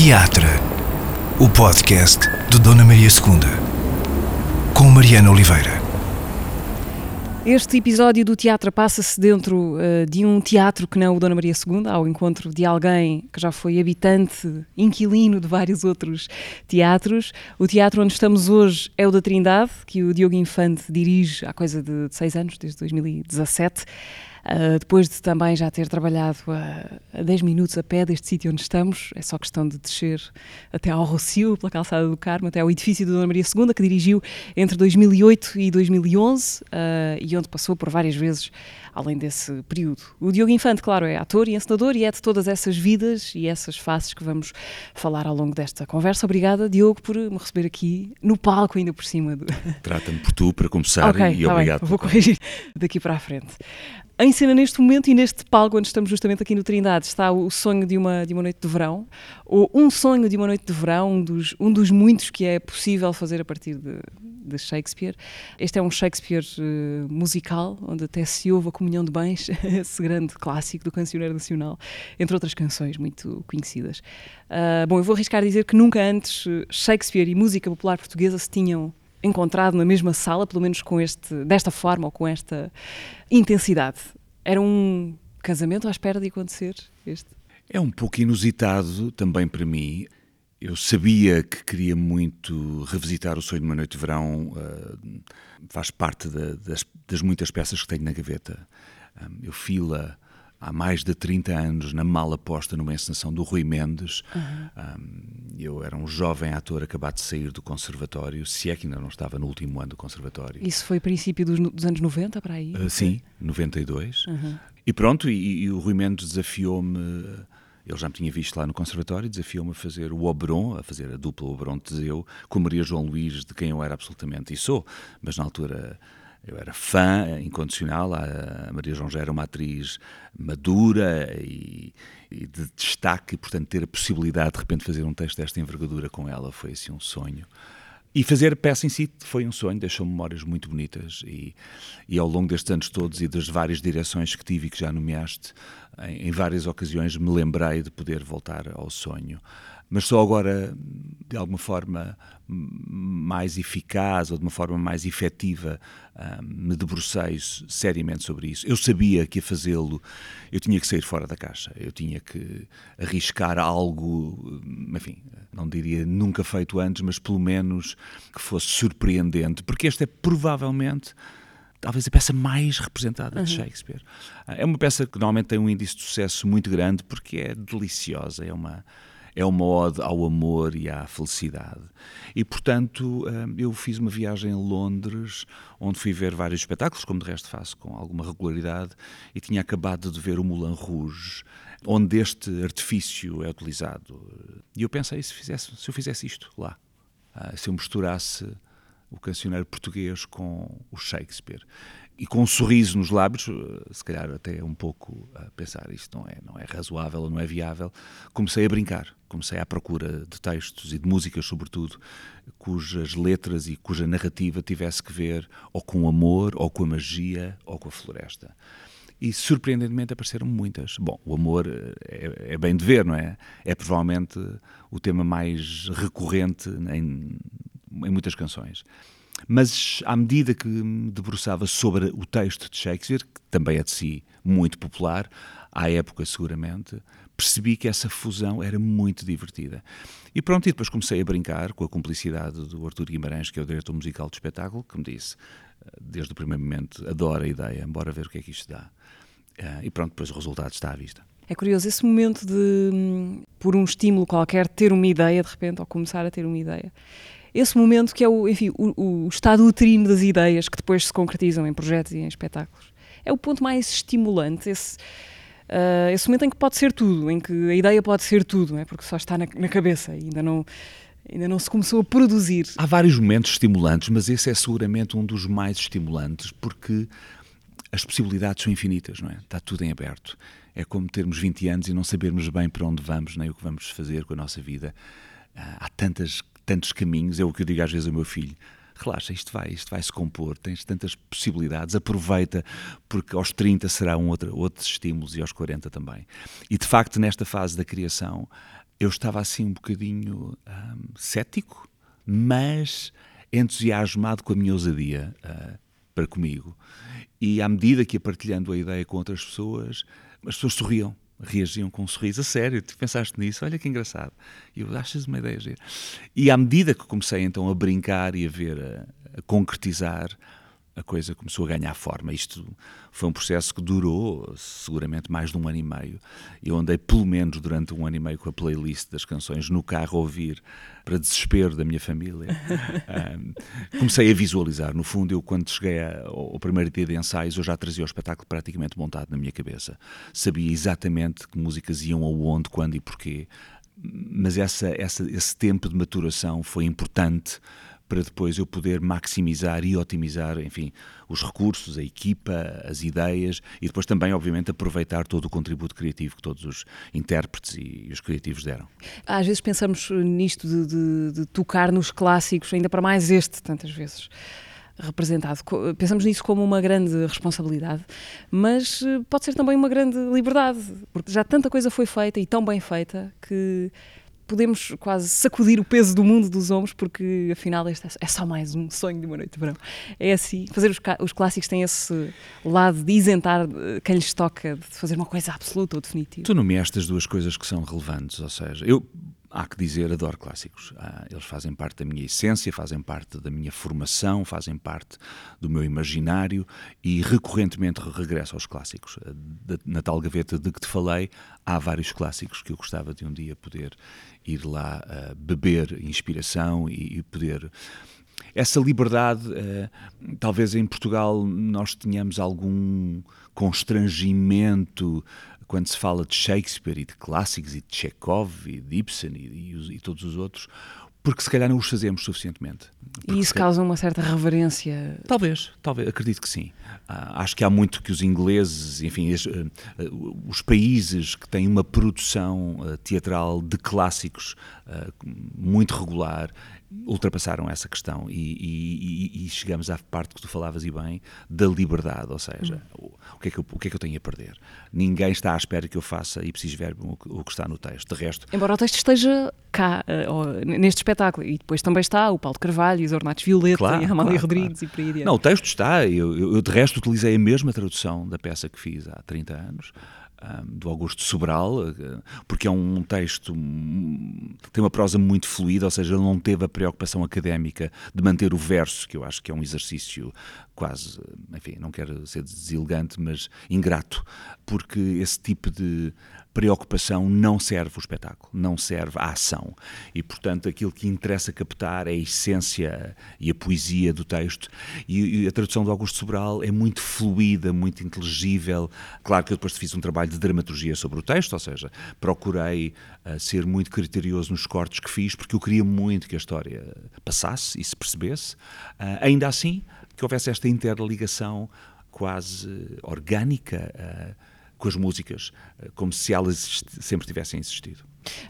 Teatro, o podcast de Dona Maria II, com Mariana Oliveira. Este episódio do teatro passa-se dentro uh, de um teatro que não o Dona Maria II, ao encontro de alguém que já foi habitante, inquilino de vários outros teatros. O teatro onde estamos hoje é o da Trindade, que o Diogo Infante dirige há coisa de seis anos, desde 2017. Uh, depois de também já ter trabalhado a, a 10 minutos a pé deste sítio onde estamos, é só questão de descer até ao Rocio, pela calçada do Carmo, até ao edifício da Dona Maria II, que dirigiu entre 2008 e 2011 uh, e onde passou por várias vezes além desse período. O Diogo Infante, claro, é ator e encenador e é de todas essas vidas e essas faces que vamos falar ao longo desta conversa. Obrigada, Diogo, por me receber aqui no palco, ainda por cima. Do... Trata-me por tu, para começar, okay, e tá obrigado. Bem, vou corrigir daqui para a frente. Em cena neste momento e neste palco onde estamos justamente aqui no Trindade está o sonho de uma, de uma noite de verão, ou um sonho de uma noite de verão, um dos, um dos muitos que é possível fazer a partir de, de Shakespeare. Este é um Shakespeare uh, musical, onde até se ouve a comunhão de bens, esse grande clássico do cancioneiro nacional, entre outras canções muito conhecidas. Uh, bom, eu vou arriscar dizer que nunca antes eh, Shakespeare e música popular portuguesa se tinham encontrado na mesma sala, pelo menos com este, desta forma ou com esta intensidade. Era um casamento à espera de acontecer este? É um pouco inusitado também para mim. Eu sabia que queria muito revisitar o sonho de uma noite de verão, uh, faz parte da, das, das, muitas peças que tenho na gaveta. Um, eu fila há mais de 30 anos na mala posta numa encenação do Rui Mendes. Uhum. Um, eu era um jovem ator acabado de sair do conservatório, se é que ainda não estava no último ano do conservatório. Isso foi princípio dos, dos anos 90 para aí? Uh, sim, 92. Uhum. E pronto, e, e o Rui Mendes desafiou-me. Ele já me tinha visto lá no conservatório, desafiou-me a fazer o Oberon, a fazer a dupla Oberon Teseu, com Maria João Luís, de quem eu era absolutamente, e sou, mas na altura eu era fã incondicional. A Maria João já era uma atriz madura e, e, de destaque, e, portanto, ter a possibilidade de repente fazer um texto desta envergadura com ela foi assim um sonho. E fazer a peça em si foi um sonho, deixou memórias muito bonitas e, e ao longo destes anos todos e das várias direções que tive e que já nomeaste, em, em várias ocasiões me lembrei de poder voltar ao sonho mas só agora, de alguma forma mais eficaz ou de uma forma mais efetiva, uh, me debrucei seriamente sobre isso. Eu sabia que a fazê-lo eu tinha que sair fora da caixa, eu tinha que arriscar algo, enfim, não diria nunca feito antes, mas pelo menos que fosse surpreendente, porque esta é provavelmente talvez a peça mais representada uhum. de Shakespeare. É uma peça que normalmente tem um índice de sucesso muito grande porque é deliciosa, é uma é uma ode ao amor e à felicidade. E, portanto, hum, eu fiz uma viagem a Londres, onde fui ver vários espetáculos, como de resto faço com alguma regularidade, e tinha acabado de ver o Moulin Rouge, onde este artifício é utilizado. E eu pensei, se, fizesse, se eu fizesse isto lá, ah, se eu misturasse o cancioneiro português com o Shakespeare e com um sorriso nos lábios, eh, se calhar até um pouco a pensar isto não é, não é razoável, não é viável, comecei a brincar, comecei à procura de textos e de músicas, sobretudo, cujas letras e cuja narrativa tivesse que ver ou com o amor, ou com a magia, ou com a floresta. E surpreendentemente apareceram muitas. Bom, o amor eh, é, é bem de ver, não é? É provavelmente o tema mais recorrente em, em muitas canções. Mas à medida que me debruçava sobre o texto de Shakespeare, que também é de si muito popular, à época seguramente, percebi que essa fusão era muito divertida. E pronto, e depois comecei a brincar com a cumplicidade do Artur Guimarães, que é o diretor musical do espetáculo, que me disse, eh, desde o primeiro momento, adora a ideia, embora ver o que é que isto dá. Eh, e pronto, depois o resultado está à vista. É curioso esse momento de, hum, por um estímulo qualquer, ter uma ideia de repente, ou começar a ter uma ideia esse momento que é o, enfim, o, o estado uterino das ideias que depois se concretizam em projetos e em espetáculos. É o ponto mais estimulante, esse, uh, esse momento em que pode ser tudo, em que a ideia pode ser tudo, não é? porque só está na, na cabeça e ainda não, ainda não se começou a produzir. Há vários momentos estimulantes, mas esse é seguramente um dos mais estimulantes, porque as possibilidades são infinitas, não é? Está tudo em aberto. É como termos 20 anos e não sabermos bem para onde vamos, nem o que vamos fazer com a nossa vida. Ah, há tantas tantos caminhos, é o que eu digo às vezes ao meu filho. Relaxa, isto vai, isto vai se compor, tens tantas possibilidades, aproveita, porque aos 30 será um outro, outros estímulos e aos 40 também. E de facto, nesta fase da criação, eu estava assim um bocadinho um, cético, mas entusiasmado com a minha ousadia uh, para comigo. E à medida que ia partilhando a ideia com outras pessoas, as pessoas sorriam, reagiam com um sorriso. A sério, tu pensaste nisso? Olha que engraçado. E eu achas uma ideia gira. E à medida que comecei então a brincar e a ver, a, a concretizar, a coisa começou a ganhar forma. Isto foi um processo que durou seguramente mais de um ano e meio. Eu andei pelo menos durante um ano e meio com a playlist das canções no carro a ouvir, para desespero da minha família. um, comecei a visualizar. No fundo, eu quando cheguei ao primeiro dia de ensaios, eu já trazia o espetáculo praticamente montado na minha cabeça. Sabia exatamente que músicas iam aonde, quando e porquê. Mas essa, essa, esse tempo de maturação foi importante para depois eu poder maximizar e otimizar, enfim, os recursos, a equipa, as ideias e depois também, obviamente, aproveitar todo o contributo criativo que todos os intérpretes e os criativos deram. Às vezes pensamos nisto de, de, de tocar nos clássicos, ainda para mais este, tantas vezes representado. Pensamos nisso como uma grande responsabilidade, mas eh, pode ser também uma grande liberdade, porque já tanta coisa foi feita e tão bem feita que podemos quase sacudir o peso do mundo dos ombros, porque afinal este é só mais um sonho de uma noite de verão. É assim, fazer os, os clássicos têm esse lado de isentar quem lhes toca de fazer uma coisa absoluta ou definitiva. Tu nomeaste as duas coisas que são relevantes, ou seja, eu há que dizer, adoro clássicos. Ah, eles fazem parte da minha essência, fazem parte da minha formação, fazem parte do meu imaginário e recorrentemente regresso aos clássicos. Ah, na tal gaveta de que te falei, há vários clássicos que eu gostava de um dia poder ir lá uh, beber inspiração e, e poder essa liberdade, uh, talvez em Portugal nós tenhamos algum constrangimento quando se fala de Shakespeare e de clássicos e de Chekhov e de Ibsen e, e, e todos os outros, porque se calhar não os fazemos suficientemente. Porque e isso causa uma certa reverência? Talvez, talvez, acredito que sim. Uh, acho que há muito que os ingleses, enfim, os, uh, uh, os países que têm uma produção teatral de clássicos muito regular ultrapassaram essa questão e, e, e, chegamos à parte que tu falavas e bem da liberdade, ou seja, hum. o, que é que eu, o que é que eu tenho a perder? Ninguém está à espera que eu faça e preciso ver o, o que está no texto. De resto, embora o texto esteja cá uh, neste espetáculo e depois também está o Paulo Carvalho, os Ornatos Violeta claro, e a Amália claro, Rodrigues claro. e por aí adiante. Não, o texto está. Eu, eu de resto utilizei a mesma tradução da peça que fiz há 30 anos do Augusto Sobral, eh, porque é um texto tem uma prosa muito fluida, ou seja, ele não teve a preocupação académica de manter o verso, que eu acho que é um exercício quase, enfim, não quero ser deselegante, mas ingrato, porque esse tipo de preocupação não serve o espetáculo, não serve a ação. E, portanto, aquilo que interessa captar é a essência e a poesia do texto. E, e a tradução do Augusto Sobral é muito fluida, muito inteligível. Claro que eu depois fiz um trabalho de dramaturgia sobre o texto, ou seja, procurei uh, ser muito criterioso nos cortes que fiz, porque eu queria muito que a história passasse e se percebesse. Uh, ainda assim, que houvesse esta interligação quase orgânica. Uh, com as músicas, eh, como se elas sempre tivessem existido.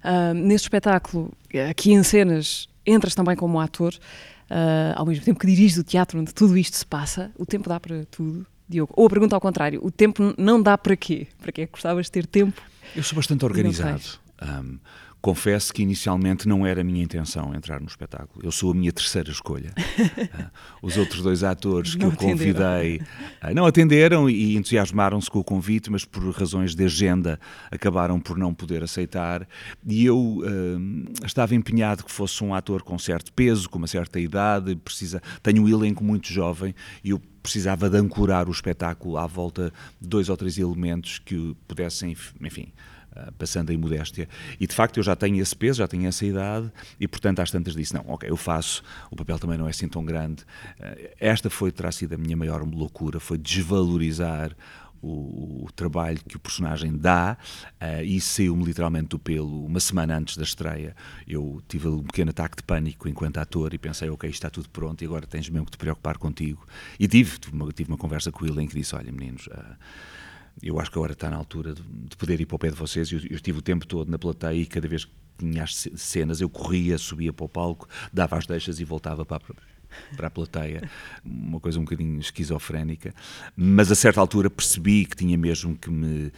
Uh, neste espetáculo, aqui em cenas, entras também como ator, uh, ao mesmo tempo que diriges o teatro onde tudo isto se passa, o tempo dá para tudo, Diogo? Ou a pergunta ao contrário, o tempo não dá para quê? Para que é gostavas de ter tempo? Eu sou bastante organizado. Um, Confesso que inicialmente não era a minha intenção entrar no espetáculo. Eu sou a minha terceira escolha. uh, os outros dois atores que não eu convidei uh, não atenderam e entusiasmaram-se com o convite, mas por razões de agenda acabaram por não poder aceitar. E eu uh, estava empenhado que fosse um ator com certo peso, com uma certa idade, precisa, tenho um elenco muito jovem e eu precisava de ancorar o espetáculo à volta de dois ou três elementos que pudessem, enfim ah, passando em modéstia. E de facto eu já tenho esse peso, já tenho essa idade e portanto às tantas disse, não, ok, eu faço, o papel também não é assim tão grande. Ah, esta foi, terá sido a minha maior loucura, foi desvalorizar o, o, trabalho que o personagem dá uh, e saiu-me literalmente do pelo uma semana antes da estreia. Eu tive um pequeno ataque de pânico enquanto ator e pensei, ok, está tudo pronto e agora tens mesmo que te preocupar contigo. E tive, tive uma, tive uma conversa com ele em que disse, olha meninos... Uh, eu acho que agora está na altura de, de poder ir para o pé de vocês. Eu, eu estive o tempo todo na plateia e cada vez que tinha as cenas eu corria, subia para o palco, dava as deixas e voltava para, para a plateia, uma coisa um bocadinho esquizofrénica, mas a certa altura percebi que tinha mesmo que me uh,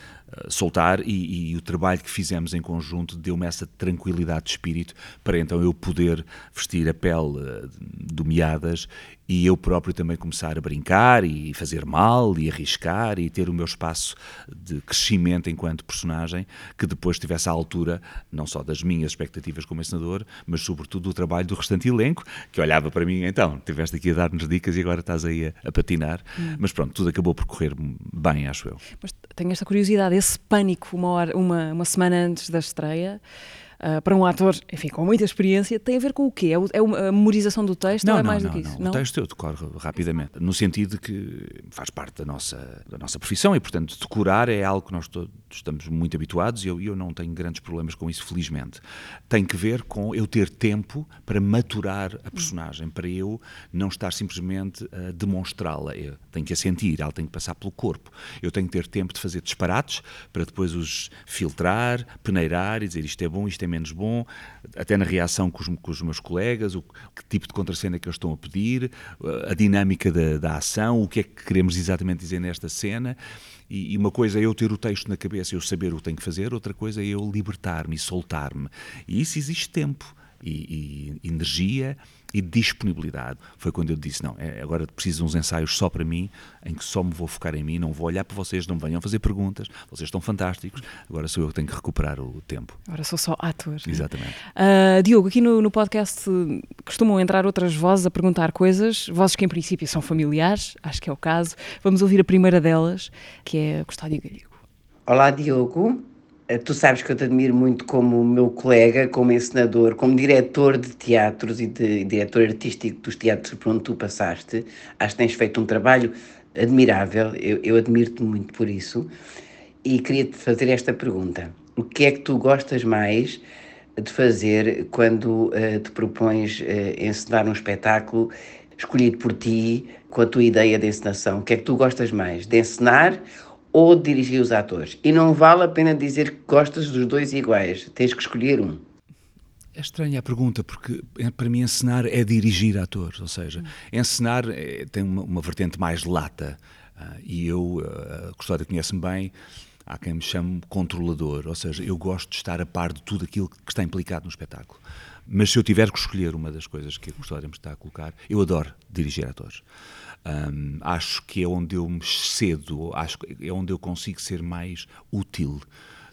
soltar e, e, o trabalho que fizemos em conjunto deu-me essa tranquilidade de espírito para então eu poder vestir a pele uh, do Meadas e eu próprio também começar a brincar e fazer mal e arriscar e ter o meu espaço de crescimento enquanto personagem que depois estivesse à altura não só das minhas expectativas como encenador, mas sobretudo do trabalho do restante elenco, que olhava para mim, então, tiveste aqui a dar-nos dicas e agora estás aí a, a patinar. Hum. Mas pronto, tudo acabou por correr bem, acho eu. Mas tenho esta curiosidade, esse pânico uma, hora, uma, uma semana antes da estreia, uh, para um ator, enfim, com muita experiência, tem a ver com o quê? É, é a memorização do texto não, ou é não, mais não, do que isso? Não, o texto eu decorre rapidamente, no sentido de que faz parte da nossa, da nossa profissão e, portanto, decorar é algo que nós todos estamos muito habituados e eu, eu não tenho grandes problemas com isso, felizmente. Tem que ver com eu ter tempo para maturar a personagem, para eu não estar simplesmente a demonstrá-la. Eu tenho que a sentir, ela tem que passar pelo corpo. Eu tenho que ter tempo de fazer disparates para depois os filtrar, peneirar e dizer isto é bom, isto é menos bom, até na reação com os, com os meus colegas, o que tipo de contracena que eles estão a pedir, a dinâmica da, da ação, o que é que queremos exatamente dizer nesta cena. E, uma coisa é eu ter o texto na cabeça, eu saber o que tenho que fazer, outra coisa é eu libertar-me e soltar-me. E isso existe tempo e, e energia e disponibilidade. Foi quando eu disse: não, é, agora preciso de uns ensaios só para mim, em que só me vou focar em mim, não vou olhar para vocês, não me venham fazer perguntas, vocês estão fantásticos, agora sou eu que tenho que recuperar o tempo. Agora sou só ator. Exatamente. Uh, Diogo, aqui no, no podcast costumam entrar outras vozes a perguntar coisas, vozes que em princípio são familiares, acho que é o caso. Vamos ouvir a primeira delas, que é Custódio Galego. Olá, Diogo. Eh, tu sabes que eu te admiro muito como meu colega, como encenador, como diretor de teatros e de diretor artístico dos teatros por onde tu passaste. Acho que tens feito um trabalho admirável, eu, eu admiro-te muito por isso. E queria-te fazer esta pergunta: O que é que tu gostas mais de fazer quando uh, te propões uh, encenar um espetáculo escolhido por ti, com a tua ideia de encenação? O que é que tu gostas mais? De encenar ou dirigir os atores. E não vale a pena dizer que gostas dos dois iguais, tens que escolher um. É estranha a pergunta, porque é, para mim encenar é dirigir atores, ou seja, encenar é, tem uma, uma, vertente mais lata. Uh, e eu, uh, a Custódia conhece-me bem, há quem me chame controlador, ou seja, eu gosto de estar a par de tudo aquilo que está implicado no espetáculo. Mas se eu tiver que escolher uma das coisas que a Custódia me está a colocar, eu adoro dirigir atores. Um, acho que é onde eu me cedo, acho é onde eu consigo ser mais útil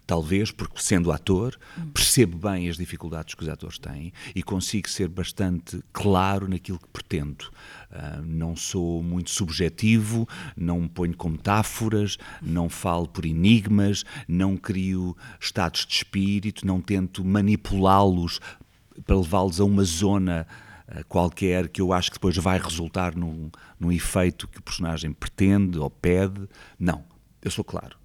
talvez porque sendo ator percebo bem as dificuldades que os atores têm e consigo ser bastante claro naquilo que pretendo. Uh, não sou muito subjetivo, não me ponho com metáforas, não falo por enigmas, não crio estados de espírito, não tento manipulá-los para levá-los a uma zona eh, qualquer que eu acho que depois vai resultar num, num efeito que o personagem pretende ou pede. Não, eu sou claro.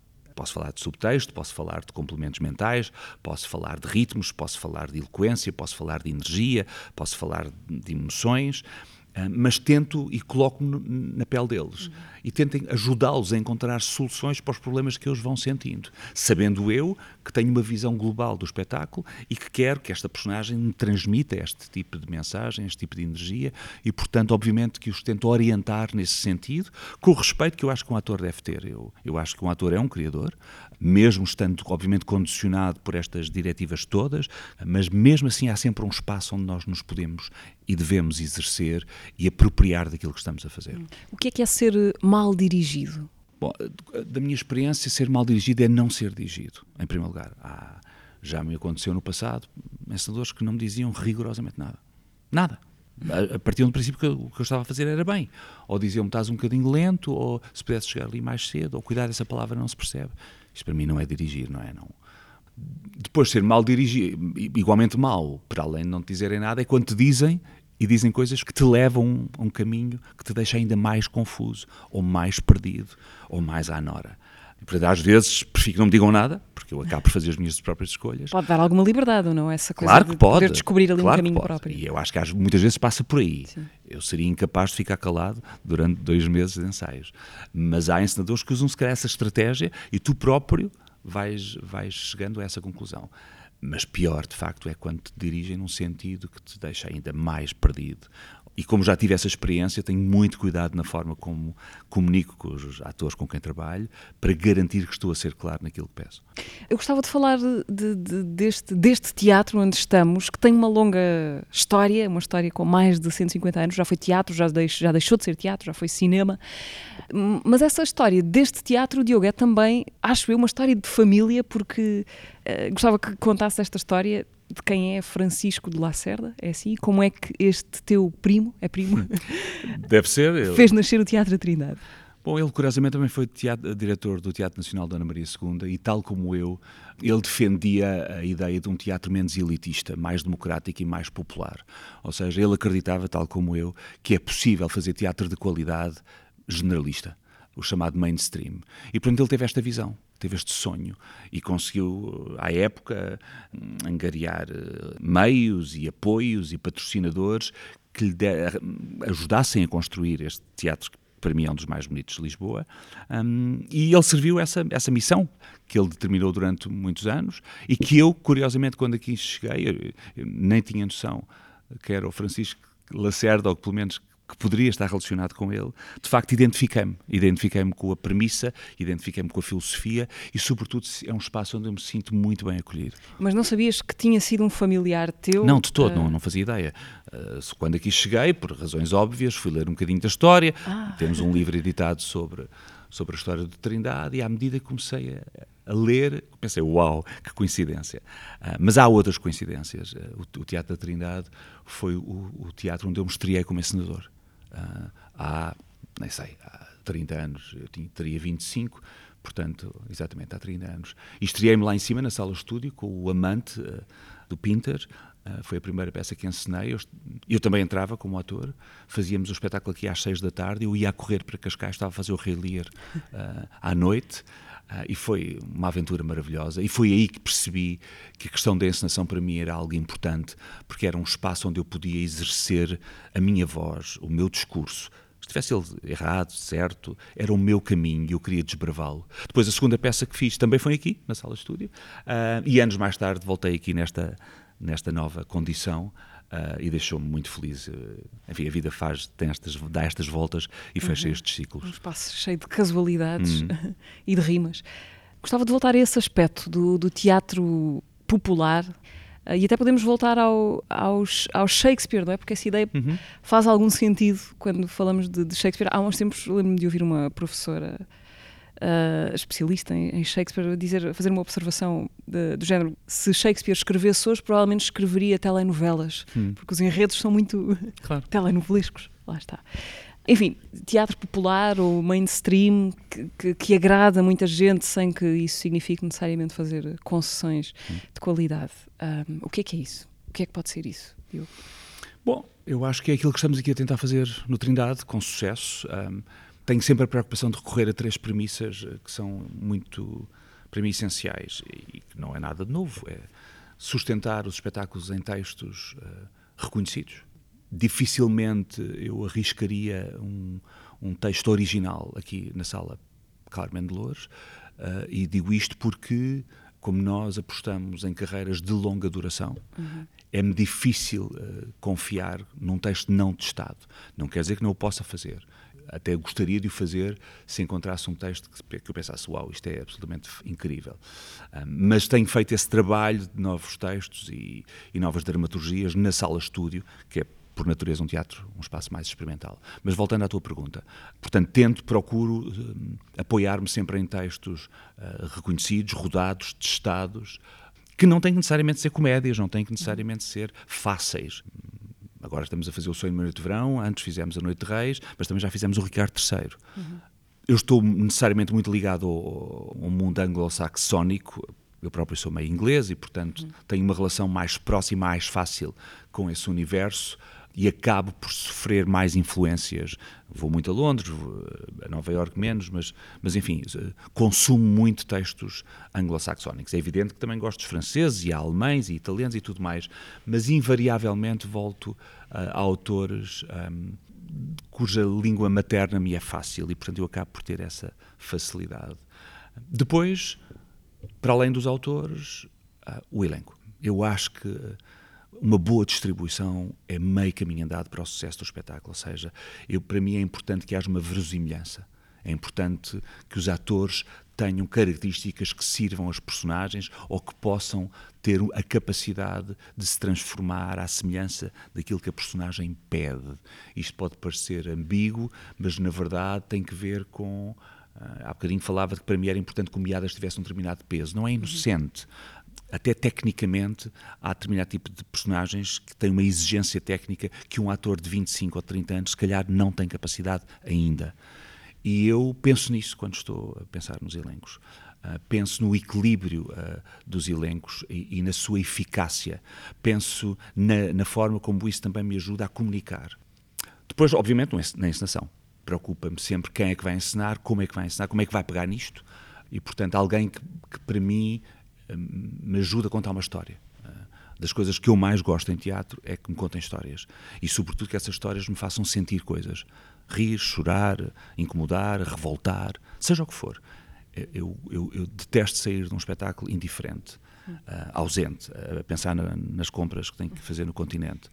Posso falar de subtexto, posso falar de complementos mentais, posso falar de ritmos, posso falar de eloquência, posso falar de energia, posso falar de emoções, mas tento e coloco-me na pele deles uhum. e tentem ajudá-los a encontrar soluções para os problemas que eles vão sentindo, sabendo eu que tenho uma visão global do espetáculo e que quero que esta personagem me transmita este tipo de mensagem, este tipo de energia e, portanto, obviamente que os tento orientar nesse sentido, com o respeito que eu acho que um ator deve ter. Eu, eu acho que um ator é um criador, mesmo estando, obviamente, condicionado por estas diretivas todas, mas mesmo assim há sempre um espaço onde nós nos podemos e devemos exercer e apropriar daquilo que estamos a fazer. O que é que é ser mal dirigido? Bom, da minha experiência, ser mal dirigido é não ser dirigido, em primeiro lugar. Já me aconteceu no passado, ensinadores que não me diziam rigorosamente nada. Nada. A, partir do princípio que o que eu estava a fazer era bem. Ou diziam-me estás um bocadinho lento, ou se pudesse chegar ali mais cedo, ou cuidar dessa palavra não se percebe. Isto para mim não é dirigir, não é? Não. Depois ser mal dirigido, igualmente mal, para além de não te dizerem nada, é quando te dizem e dizem coisas que te levam a um caminho que te deixa ainda mais confuso, ou mais perdido, ou mais à nora. Portanto, às vezes prefiro que não me digam nada, porque eu acabo por fazer as minhas próprias escolhas. Pode dar alguma liberdade, não? Essa coisa claro que de pode. poder descobrir ali claro um caminho próprio. E eu acho que muitas vezes passa por aí. Sim. Eu seria incapaz de ficar calado durante dois meses de ensaios. Mas há ensinadores que usam se calhar essa estratégia e tu próprio vais, vais chegando a essa conclusão. Mas pior, de facto, é quando te dirigem num sentido que te deixa ainda mais perdido e como já tive essa experiência, tenho muito cuidado na forma como comunico com os atores com quem trabalho para garantir que estou a ser claro naquilo que peço. Eu gostava de falar de, de, deste, deste teatro onde estamos, que tem uma longa história, uma história com mais de 150 anos, já foi teatro, já, deixo, já deixou de ser teatro, já foi cinema. Mas essa história deste teatro, Diogo, é também, acho eu, uma história de família, porque uh, gostava que contasse esta história de quem é Francisco de Lacerda, é assim? Como é que este teu primo, é primo? Deve ser. Ele... Fez nascer o Teatro da Trindade. Bom, ele curiosamente também foi teatro, diretor do Teatro Nacional Dona Maria II e, tal como eu, ele defendia a ideia de um teatro menos elitista, mais democrático e mais popular. Ou seja, ele acreditava, tal como eu, que é possível fazer teatro de qualidade generalista, o chamado mainstream. E, portanto, ele teve esta visão teve este sonho e conseguiu, à época, angariar eh, meios e apoios e patrocinadores que lhe ajudassem a construir este teatro que para mim é um dos mais bonitos de Lisboa, um, e ele serviu essa, essa missão que ele determinou durante muitos anos e que eu, curiosamente, quando aqui cheguei, eu, eu nem tinha noção que era o Francisco Lacerda, ou que pelo menos que poderia estar relacionado com ele, de facto identifiquei-me. Identifiquei-me com a premissa, identifiquei-me com a filosofia e, sobretudo, é um espaço onde eu me sinto muito bem acolhido. Mas não sabias que tinha sido um familiar teu? Não, de todo, uh... não, não fazia ideia. Uh, quando aqui cheguei, por razões óbvias, fui ler um bocadinho da história. Ah. Temos um livro editado sobre sobre a história de Trindade e à medida que comecei a, a ler, pensei, uau, que coincidência. Uh, mas há outras coincidências. Uh, o, o, Teatro da Trindade foi o, o, teatro onde eu me como encenador. Uh, há, nem sei, há 30 anos, eu tinha, teria 25, portanto, exatamente há 30 anos. E estreiei-me lá em cima, na sala estúdio, com o amante do Pinter, Uh, foi a primeira peça que encenei. Eu, eu, também entrava como ator, fazíamos o espetáculo aqui às seis da tarde. Eu ia a correr para Cascais, estava a fazer o Rei Lear uh, à noite. Uh, e foi uma aventura maravilhosa. E foi aí que percebi que a questão da encenação para mim era algo importante, porque era um espaço onde eu podia exercer a minha voz, o meu discurso. Se tivesse ele errado, certo, era o meu caminho e eu queria desbravá-lo. Depois, a segunda peça que fiz também foi aqui, na sala de estúdio, e anos mais tarde voltei aqui nesta, nesta nova condição uh, e deixou-me muito feliz. Uh, enfim, a vida faz, tem estas, dá estas voltas e uhum. fecha estes ciclos. Um espaço cheio de casualidades uhum. e de rimas. Gostava de voltar a esse aspecto do, do teatro popular Uh, e até podemos voltar ao, aos, ao Shakespeare, não é? Porque essa ideia uhum. faz algum sentido quando falamos de, de Shakespeare. Há uns tempos lembro-me de ouvir uma professora uh, especialista em, em, Shakespeare, dizer, fazer uma observação de, do género: se Shakespeare escrevesse hoje, provavelmente escreveria telenovelas, hum. porque os enredos são muito claro. telenovelescos. Lá está. Enfim, teatro popular ou mainstream que, que, que, agrada muita gente sem que isso signifique necessariamente fazer concessões hum. de qualidade. Um, o que é que é isso? O que é que pode ser isso? Eu... Bom, eu acho que é aquilo que estamos aqui a tentar fazer no Trindade, com sucesso. Um, tenho sempre a preocupação de recorrer a três premissas eh, que são muito, para mim, essenciais e que não é nada de novo. É sustentar os espetáculos em textos uh, reconhecidos. Dificilmente eu arriscaria um, um, texto original aqui na sala Carmen de Lourdes, uh, e digo isto porque, como nós apostamos em carreiras de longa duração, uhum. é-me difícil uh, confiar num texto não testado. Não quer dizer que não o possa fazer até gostaria de o fazer se encontrasse um texto que, que eu pensasse, uau, isto é absolutamente incrível. Um, mas tenho feito esse trabalho de novos textos e, e novas dramaturgias na sala estúdio, que é por natureza um teatro, um espaço mais experimental. Mas voltando à tua pergunta, portanto, tento, procuro um, apoiar-me sempre em textos uh, reconhecidos, rodados, testados, que não têm que necessariamente ser comédias, não têm que necessariamente ser fáceis. Agora estamos a fazer o Sonho de Noite de Verão, antes fizemos a Noite de Reis, mas também já fizemos o Ricardo III. Uhum. Eu estou necessariamente muito ligado ao, ao mundo anglo-saxónico, eu próprio sou meio inglês e, portanto, uhum. tenho uma relação mais próxima, mais fácil com esse universo e acabo por sofrer mais influências. Vou muito a Londres, a Nova Iorque menos, mas, mas enfim, consumo muito textos anglo-saxónicos. É evidente que também gosto dos franceses e alemães e italianos e tudo mais, mas invariavelmente volto a autores um, cuja língua materna me é fácil e, portanto, eu acabo por ter essa facilidade. Depois, para além dos autores, uh, o elenco. Eu acho que uma boa distribuição é meio caminho andado para o sucesso do espetáculo. Ou seja, eu, para mim é importante que haja uma verosimilhança. É importante que os atores tenham características que sirvam aos personagens ou que possam ter a capacidade de se transformar à semelhança daquilo que a personagem pede. Isto pode parecer ambíguo, mas na verdade tem que ver com. Ah, há bocadinho falava que para mim era importante que o Miadas tivesse um determinado peso. Não é inocente. Até tecnicamente, há determinado tipo de personagens que têm uma exigência técnica que um ator de 25 ou 30 anos, se calhar, não tem capacidade ainda. E eu penso nisso quando estou a pensar nos elencos. Uh, penso no equilíbrio uh, dos elencos e, e, na sua eficácia. Penso na, na, forma como isso também me ajuda a comunicar. Depois, obviamente, é na encenação. Preocupa-me sempre quem é que vai ensinar, como é que vai ensinar, como é que vai pegar nisto. E, portanto, alguém que, que para mim me ajuda a contar uma história. Das coisas que eu mais gosto em teatro é que me contem histórias. E, sobretudo, que essas histórias me façam sentir coisas rir, chorar, incomodar, revoltar, seja o que for. Eu, eu, eu detesto sair de um espetáculo indiferente, ausente, a pensar na, nas compras que tenho que fazer no continente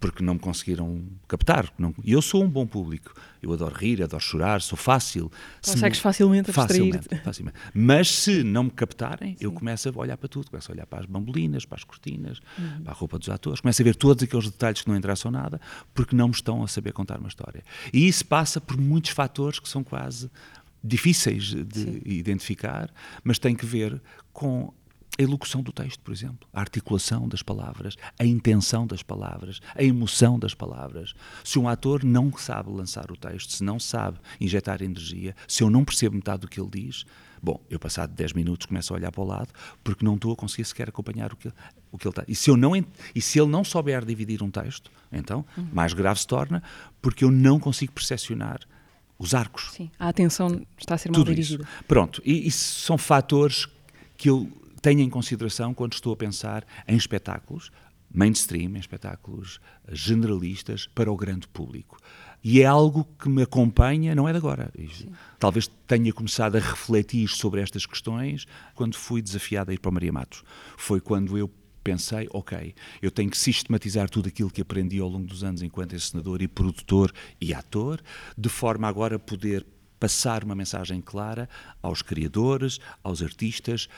porque não me conseguiram captar. E eu sou um bom público. Eu adoro rir, adoro chorar, sou fácil. Consegues me, facilmente facilmente, facilmente. Mas se não me captarem, Sim. eu começo a olhar para tudo. Começo a olhar para as bambolinas, para as cortinas, uhum. para a roupa dos atores. Começo a ver todos aqueles detalhes que não interessam nada, porque não me estão a saber contar uma história. E isso passa por muitos fatores que são quase difíceis de Sim. identificar, mas tem que ver com a elocução do texto, por exemplo, a articulação das palavras, a intenção das palavras, a emoção das palavras. Se um ator não sabe lançar o texto, se não sabe injetar energia, se eu não percebo metade do que ele diz, bom, eu passado 10 minutos começo a olhar para o lado porque não estou a conseguir sequer acompanhar o que, o que ele está. E se, eu não, e se ele não souber dividir um texto, então, uhum. mais grave se torna, porque eu não consigo percepcionar os arcos. Sim, a atenção está a ser mal dirigida. Isso. Pronto, e isso são fatores que eu tenho em consideração quando estou a pensar em espetáculos mainstream, em espetáculos generalistas para o grande público. E é algo que me acompanha, não é de agora. Sim. Talvez tenha começado a refletir sobre estas questões quando fui desafiado a ir para o Maria Matos. Foi quando eu pensei, ok, eu tenho que sistematizar tudo aquilo que aprendi ao longo dos anos enquanto encenador e produtor e ator, de forma agora a poder passar uma mensagem clara aos criadores, aos artistas,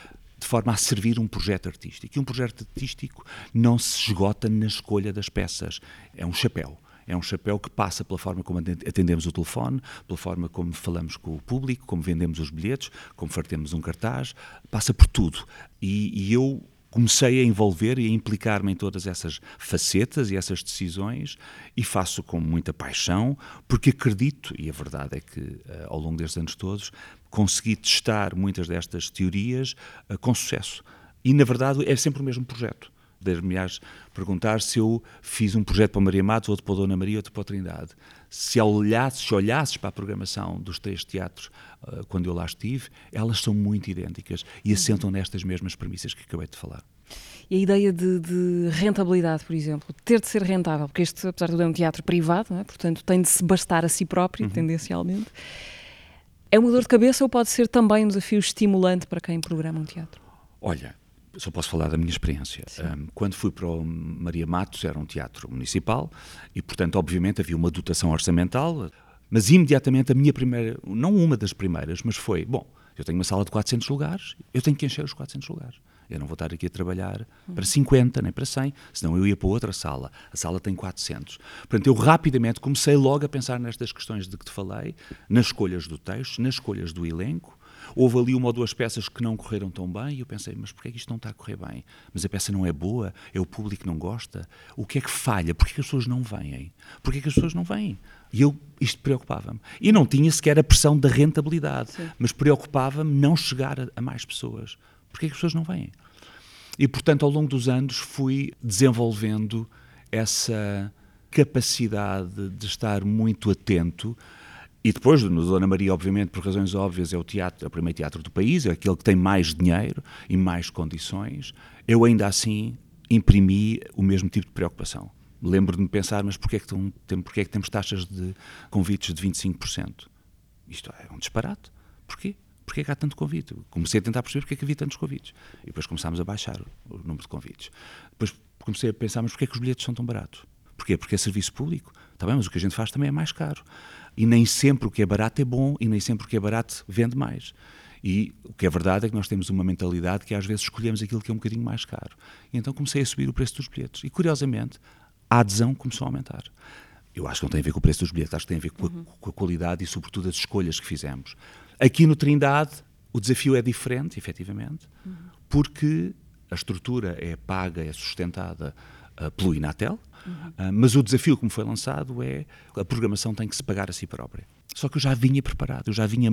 de forma a servir um projeto artístico. E um projeto artístico não se esgota na escolha das peças. É um chapéu. É um chapéu que passa pela forma como atendemos o telefone, pela forma como falamos com o público, como vendemos os bilhetes, como fartemos um cartaz, passa por tudo. E, e eu comecei a envolver e a implicar-me em todas essas facetas e essas decisões e faço com muita paixão, porque acredito, e a verdade é que eh, ao longo destes anos todos, consegui testar muitas destas teorias uh, com sucesso. E, na verdade, é sempre o mesmo projeto. Deve-me perguntar se eu fiz um projeto para Maria Matos, outro para a Dona Maria, outro para a Trindade. Se olhasses, se olhasses para a programação dos três teatros uh, quando eu lá estive, elas são muito idênticas e assentam nestas mesmas premissas que acabei de falar. E a ideia de, de, rentabilidade, por exemplo, ter de ser rentável, porque este, apesar de tudo, é um teatro privado, é? portanto, tem de se bastar a si próprio, uhum. tendencialmente. É uma dor de cabeça ou pode ser também um desafio estimulante para quem programa um teatro? Olha, só posso falar da minha experiência. Um, quando fui para o Maria Matos, era um teatro municipal e, portanto, obviamente havia uma dotação orçamental, mas imediatamente a minha primeira, não uma das primeiras, mas foi: bom, eu tenho uma sala de 400 lugares, eu tenho que encher os 400 lugares. Eu não vou estar aqui a trabalhar para 50, nem para 100, senão eu ia para outra sala. A sala tem 400. Portanto, eu rapidamente comecei logo a pensar nestas questões de que te falei, nas escolhas do texto, nas escolhas do elenco. Houve ali uma ou duas peças que não correram tão bem e eu pensei, mas porquê é que isto não está a correr bem? Mas a peça não é boa? É o público que não gosta? O que é que falha? Porquê que as pessoas não vêm? Porquê que as pessoas não vêm? E eu, isto preocupava-me. E não tinha sequer a pressão da rentabilidade, Sim. mas preocupava-me não chegar a, a mais pessoas. Porquê que as pessoas não vêm? E, portanto, ao longo dos anos fui desenvolvendo essa capacidade de estar muito atento. E depois, no Dona Maria, obviamente, por razões óbvias, é o teatro, é o primeiro teatro do país, é aquele que tem mais dinheiro e mais condições. Eu ainda assim imprimi o mesmo tipo de preocupação. Lembro de pensar, mas porquê é que, tem, porquê é que temos taxas de convites de 25%? Isto é um disparate. Porquê? Porque é que há tanto convite? Comecei a tentar perceber porque é que havia tantos convites. E depois começámos a baixar o, número de convites. Depois comecei a pensar, mas porquê é que os bilhetes são tão baratos? Porquê? Porque é serviço público. Está bem, mas o que a gente faz também é mais caro. E nem sempre o que é barato é bom e nem sempre o que é barato vende mais. E o que é verdade é que nós temos uma mentalidade que às vezes escolhemos aquilo que é um bocadinho mais caro. E então comecei a subir o preço dos bilhetes. E curiosamente, a adesão começou a aumentar. Eu acho que não tem a ver com o preço dos bilhetes, acho que tem a ver com a, com a qualidade e, sobretudo, as escolhas que fizemos. Aqui no Trindade, o desafio é diferente, efetivamente, porque a estrutura é paga, é sustentada uh, pelo Inatel, uh, mas o desafio que me foi lançado é a programação tem que se pagar a si própria. Só que eu já vinha preparado, eu já vinha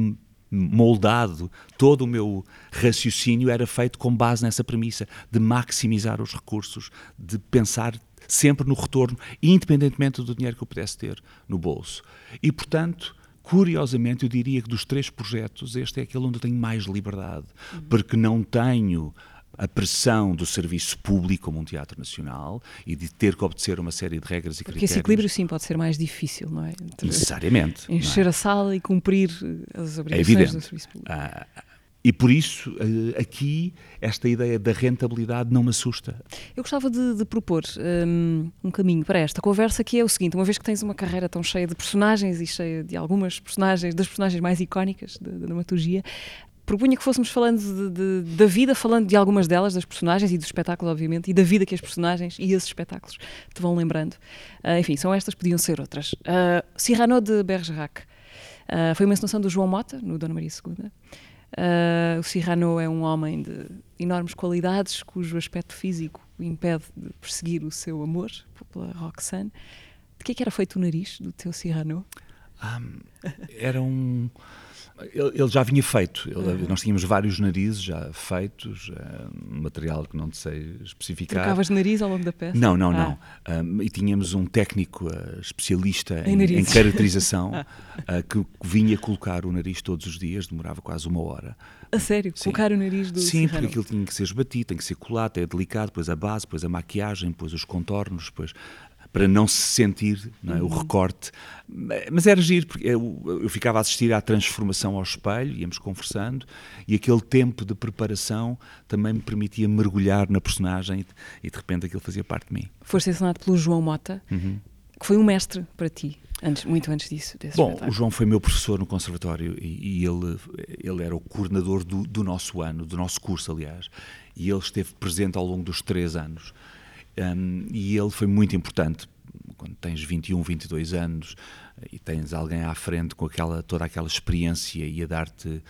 moldado, todo o meu raciocínio era feito com base nessa premissa de maximizar os recursos, de pensar sempre no retorno, independentemente do dinheiro que eu pudesse ter no bolso. E, portanto, curiosamente, eu diria que dos três projetos, este é aquele onde eu tenho mais liberdade, uhum. porque não tenho a pressão do serviço público como um teatro nacional e de ter que obedecer uma série de regras e Porque critérios. esse equilíbrio sim pode ser mais difícil, não é? Entre Necessariamente. Encher é? a sala e cumprir as obrigações é do serviço público. Ah, e por isso, eh, aqui, esta ideia da rentabilidade não me assusta. Eu gostava de, de propor um, um, caminho para esta conversa, que é o seguinte: uma vez que tens uma carreira tão cheia de personagens e cheia de algumas personagens, das personagens mais icónicas da dramaturgia, propunha que fôssemos falando de, de, da vida, falando de algumas delas, das personagens e dos espetáculos, obviamente, e da vida que as personagens e esses espetáculos te vão lembrando. Uh, enfim, são estas, podiam ser outras. Uh, Cyrano de Bergerac uh, foi uma encenação do João Mota, no Dona Maria II. Uh, o Cyrano é um homem de enormes qualidades, cujo aspecto físico o impede de perseguir o seu amor pela Roxane. De que é que era feito o nariz do teu Cyrano? Um, era um ele, já vinha feito. Ele, uhum. Nós tínhamos vários narizes já feitos, um material que não sei especificar. Trocavas nariz ao longo da peça? Não, não, ah. não. Um, e tínhamos um técnico uh, especialista em, em, em caracterização uh, que vinha colocar o nariz todos os dias, demorava quase uma hora. A sério? Sim. Colocar o nariz do Sim, porque aquilo tinha que ser esbatido, tem que ser colado, é delicado, depois a base, depois a maquiagem, depois os contornos, depois para não se sentir não é, o uhum. recorte. Mas era giro, porque eu, eu, ficava a assistir à transformação ao espelho, íamos conversando, e aquele tempo de preparação também me permitia mergulhar na personagem e, de repente aquilo fazia parte de mim. Foste ensinado pelo João Mota, uhum. que foi um mestre para ti. Antes, muito antes disso. Bom, espetáculo. o João foi meu professor no conservatório e, e ele, ele era o coordenador do, do, nosso ano, do nosso curso, aliás, e ele esteve presente ao longo dos três anos. Um, e ele foi muito importante quando tens 21, 22 anos e tens alguém à frente com aquela, toda aquela experiência e a dar-te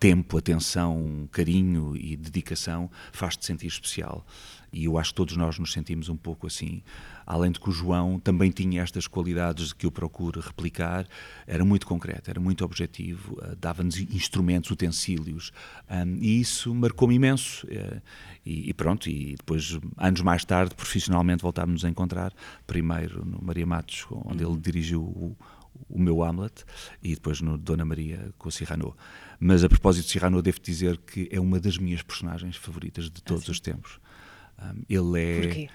tempo, atenção, carinho e dedicação, faz-te sentir especial. E eu acho que todos nós nos sentimos um pouco assim. Além de que o João também tinha estas qualidades que eu procuro replicar, era muito concreto, era muito objetivo, uh, dava-nos instrumentos, utensílios, um, e isso marcou-me imenso. Uh, e, e, pronto, e depois, anos mais tarde, profissionalmente voltámos a encontrar, primeiro no Maria Matos, onde ele dirigiu o, o meu Hamlet, e depois no Dona Maria com o Cyrano. Mas a propósito de Cyrano, devo dizer que é uma das minhas personagens favoritas de todos ah, os tempos. Um, ele é. Porquê?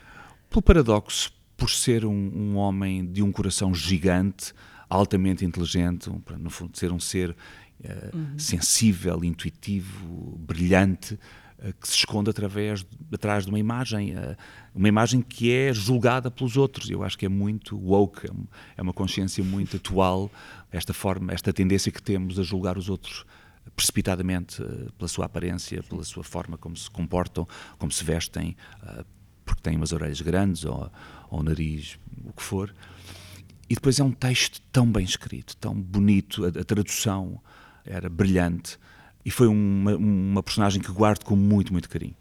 Pelo paradoxo, por ser um, um, homem de um coração gigante, altamente inteligente, um, no fundo, ser um ser uh, uhum. sensível, intuitivo, brilhante, uh, que se esconde através, atrás de uma imagem, uh, uma imagem que é julgada pelos outros. Eu acho que é muito woke, é, é uma consciência muito atual, esta forma, esta tendência que temos a julgar os outros precipitadamente pela sua aparência, pela sua forma como se comportam, como se vestem, porque têm umas orelhas grandes ou, ou nariz, o que for. E depois é um texto tão bem escrito, tão bonito, a, a tradução era brilhante e foi uma, uma personagem que guardo com muito, muito carinho.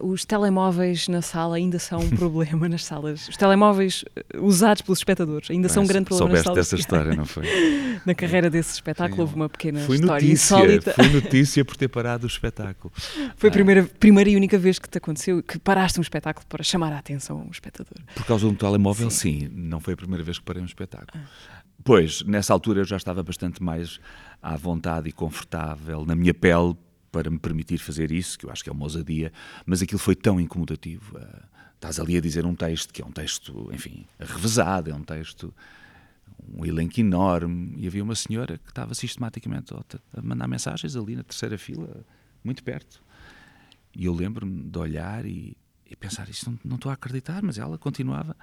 Os telemóveis na sala ainda são um problema nas salas. Os telemóveis eh, usados pelos espectadores ainda são um grande problema nas salas. Soubeste dessa história, não foi? na carreira desse espetáculo houve uma pequena foi história notícia, insólita. Foi notícia por ter parado o espetáculo. Foi a primeira, primeira e única vez que te aconteceu que paraste um espetáculo para chamar a atenção ao espectador. Por causa de um telemóvel, sim. sim. Não foi a primeira vez que parei um espetáculo. Ah. Pois, nessa altura eu já estava bastante mais à vontade e confortável na minha pele para me permitir fazer isso, que eu acho que é uma ousadia, mas aquilo foi tão incomodativo. Uh, estás ali a dizer um texto que é um texto, enfim, revezado, é um texto, um elenco enorme, e havia uma senhora que estava sistematicamente a mandar mensagens ali na terceira fila, muito perto. E eu lembro-me de olhar e, e pensar, isto não, estou a acreditar, mas ela continuava.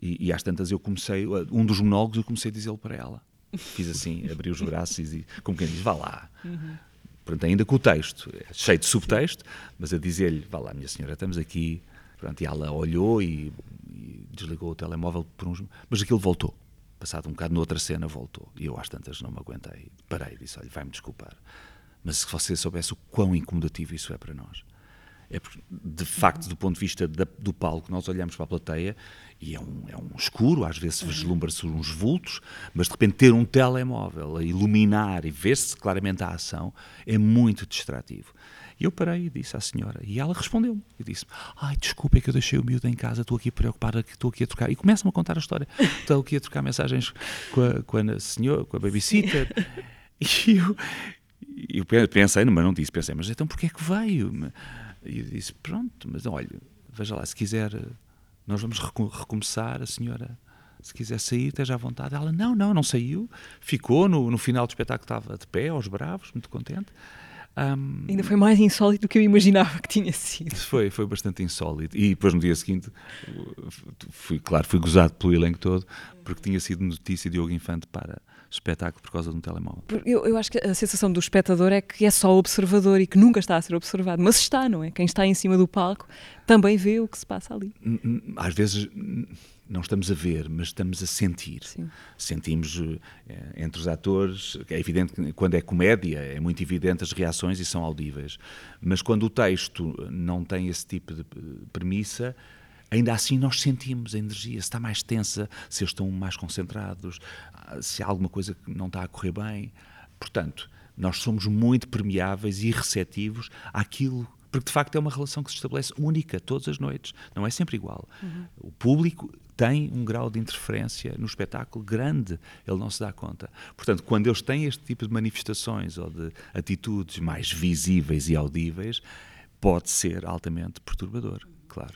E, e às tantas eu comecei, um dos monólogos eu comecei a dizê-lo para ela. Fiz assim, abri os braços e, como quem diz, vá lá. Uhum. Pronto, ainda com o texto, cheio de subtexto, mas a dizer-lhe, vá lá, minha senhora, estamos aqui. Pronto, e ela olhou e, e desligou o telemóvel por uns... Mas aquilo voltou. Passado um bocado, noutra cena, voltou. E eu às tantas não me aguentei. Parei disse, olha, vai-me desculpar. Mas se você soubesse o quão incomodativo isso é para nós é porque, de facto, do ponto de vista da, do palco, nós olhamos para a plateia e é um, é um escuro, às vezes vislumbra-se uns vultos, mas de repente ter um telemóvel a iluminar e ver-se claramente a ação é muito distrativo. E eu parei e disse à senhora, e ela respondeu-me, e disse ai, desculpa, é que eu deixei o miúdo em casa, estou aqui preocupada, estou aqui a trocar, e começa-me a contar a história, estou aqui a trocar mensagens com a, com a senhora, com a babysitter, e eu, eu pensei, mas não disse, pensei, mas então porquê é que veio? E eu disse: Pronto, mas olha, veja lá, se quiser, nós vamos recomeçar. A senhora, se quiser sair, esteja à vontade. Ela: Não, não, não saiu. Ficou. No, no final do espetáculo estava de pé, aos bravos, muito contente. Um, Ainda foi mais insólito do que eu imaginava que tinha sido. Foi, foi bastante insólito. E depois no dia seguinte, fui, claro, fui gozado pelo elenco todo, porque tinha sido notícia de Diogo Infante para espetáculo por causa de um telemóvel. Eu, eu acho que a sensação do espectador é que é só observador e que nunca está a ser observado, mas está, não é? Quem está em cima do palco também vê o que se passa ali. Às vezes não estamos a ver, mas estamos a sentir. Sim. Sentimos eh, entre os atores, é evidente que quando é comédia é muito evidente as reações e são audíveis, mas quando o texto não tem esse tipo de premissa, ainda assim nós sentimos a energia, se está mais tensa, se eles estão mais concentrados, se há alguma coisa que não está a correr bem. Portanto, nós somos muito permeáveis e receptivos àquilo porque de facto é uma relação que se estabelece única todas as noites, não é sempre igual. Uhum. O público tem um grau de interferência no espetáculo grande, ele não se dá conta. Portanto, quando eles têm este tipo de manifestações ou de atitudes mais visíveis e audíveis, pode ser altamente perturbador claro.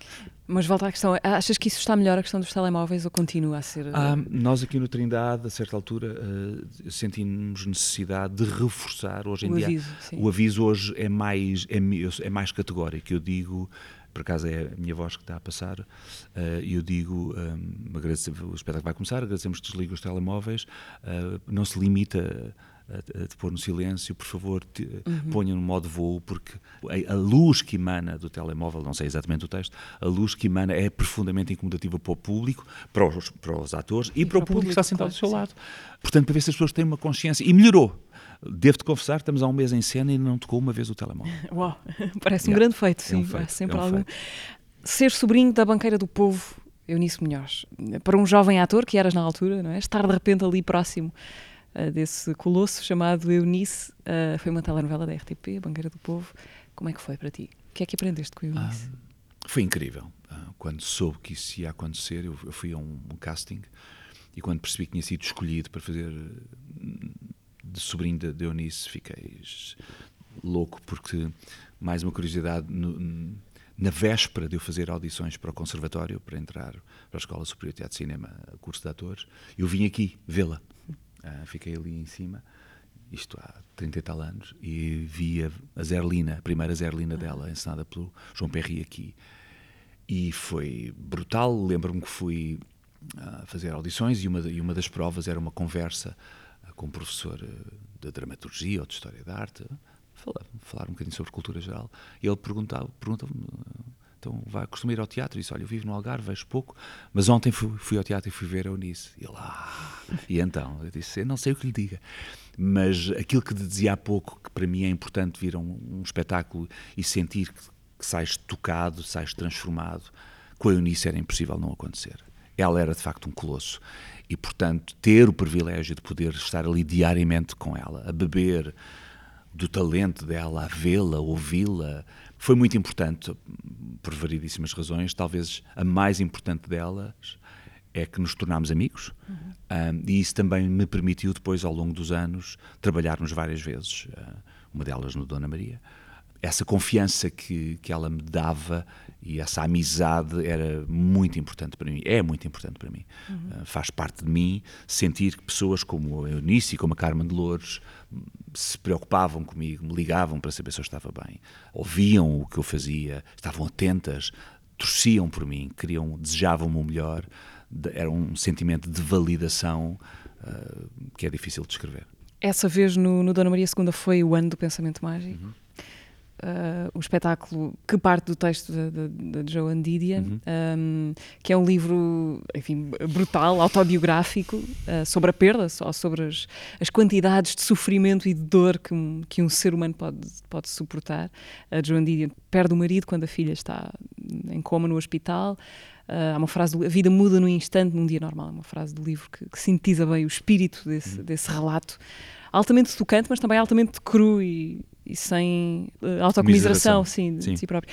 Mas volta à questão, achas que isso está melhor a questão dos telemóveis ou continua a ser... Ah, nós aqui no Trindade, a certa altura, uh, sentimos necessidade de reforçar hoje em o dia... Aviso, sim. O aviso hoje é mais, é, é mais categórico, eu digo por acaso é a minha voz que está a passar, e eu digo, um, o espetáculo vai começar, agradecemos que desligue os telemóveis, não se limita a, a, pôr no silêncio, por favor, te, uhum. ponha no modo voo, porque a, a, luz que emana do telemóvel, não sei exatamente o texto, a luz que emana é profundamente incomodativa para o público, para os, para os atores e, e para, para, o público, que está sentado claro, do seu sim. lado. Portanto, para ver se as pessoas têm uma consciência. E melhorou. Devo-te confessar, estamos há um mês em cena e não tocou uma vez o telemóvel. Uau, parece um grande feito, sim. É um feito, sempre é um algum. Feito. Ser sobrinho da banqueira do povo, Eunice Munhoz, para um jovem ator que eras na altura, não é? estar de repente ali próximo uh, desse colosso chamado Eunice. Uh, foi uma telenovela da RTP, Banqueira do Povo. Como é que foi para ti? O que é que aprendeste com Eunice? Ah, foi incrível. Uh, quando soube que isso ia acontecer, eu, fui a um, casting e quando percebi que tinha sido escolhido para fazer de sobrinho de, de Eunice, fiquei louco porque, mais uma curiosidade, no, na véspera de eu fazer audições para o conservatório, para entrar para a Escola Superior de Teatro e Cinema, curso de atores, eu vim aqui vê-la. Uh, fiquei ali em cima, isto há 30 e tal anos, e vi a, a Zerlina, a primeira Zerlina ah. dela, ensinada pelo João Perry aqui. E foi brutal. Lembro-me que fui uh, fazer audições e uma, e uma das provas era uma conversa uh, com um professor de dramaturgia ou de história da arte, falar, falar um bocadinho sobre cultura geral. E ele perguntava, perguntava então vai, costuma ir ao teatro e disse: Olha, eu vivo no Algarve, vejo pouco, mas ontem fui, fui ao teatro e fui ver a Eunice. E ele, ah. E então, eu disse: Eu não sei o que lhe diga. Mas aquilo que dizia há pouco, que para mim é importante vir a um, um espetáculo e sentir que, que sais tocado, sais transformado, com a Eunice era impossível não acontecer. Ela era de facto um colosso. E, portanto, ter o privilégio de poder estar ali diariamente com ela, a beber do talento dela, a vê-la, ouvi-la, foi muito importante, por variedíssimas razões. Talvez a mais importante delas é que nos tornámos amigos uhum. um, e isso também me permitiu depois, ao longo dos anos, trabalharmos várias vezes. Uh, uma delas no Dona Maria. Essa confiança que, que ela me dava e essa amizade era muito importante para mim, é muito importante para mim. Uhum. Uh, faz parte de mim sentir que pessoas como a Eunice e como a Carmen de Louros se preocupavam comigo, me ligavam para saber se eu estava bem, ouviam o que eu fazia, estavam atentas, torciam por mim, queriam, desejavam-me o melhor, era um sentimento de validação uh, que é difícil de descrever. Essa vez no, no Dona Maria II foi o ano do pensamento mágico. Uhum. Uh, o espetáculo que parte do texto de, Joan Didion, uhum. um, que é um livro, enfim, brutal, autobiográfico, uh, sobre a perda, só sobre as, as, quantidades de sofrimento e de dor que um, que um ser humano pode, pode suportar. A Joan Didion perde o marido quando a filha está em coma no hospital. Uh, há uma frase do, a vida muda num instante, num dia normal. É uma frase do livro que, que sintetiza bem o espírito desse, uhum. desse relato. Altamente tocante, mas também altamente cru e, e sem uh, autocomiseração sim, de, sim. de si próprio.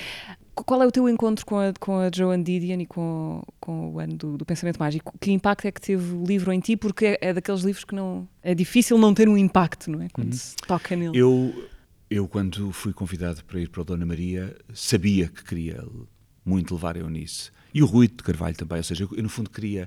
Qual é o teu encontro com a, com a Joan Didion e com, com o ano do, do, Pensamento Mágico? Que impacto é que teve o livro em ti? Porque é, é daqueles livros que não. É difícil não ter um impacto, não é? Quando uhum. se toca nele. Eu, eu, quando fui convidado para ir para o Dona Maria, sabia que queria muito levar a Eunice e o Rui de Carvalho também, ou seja, eu, no fundo queria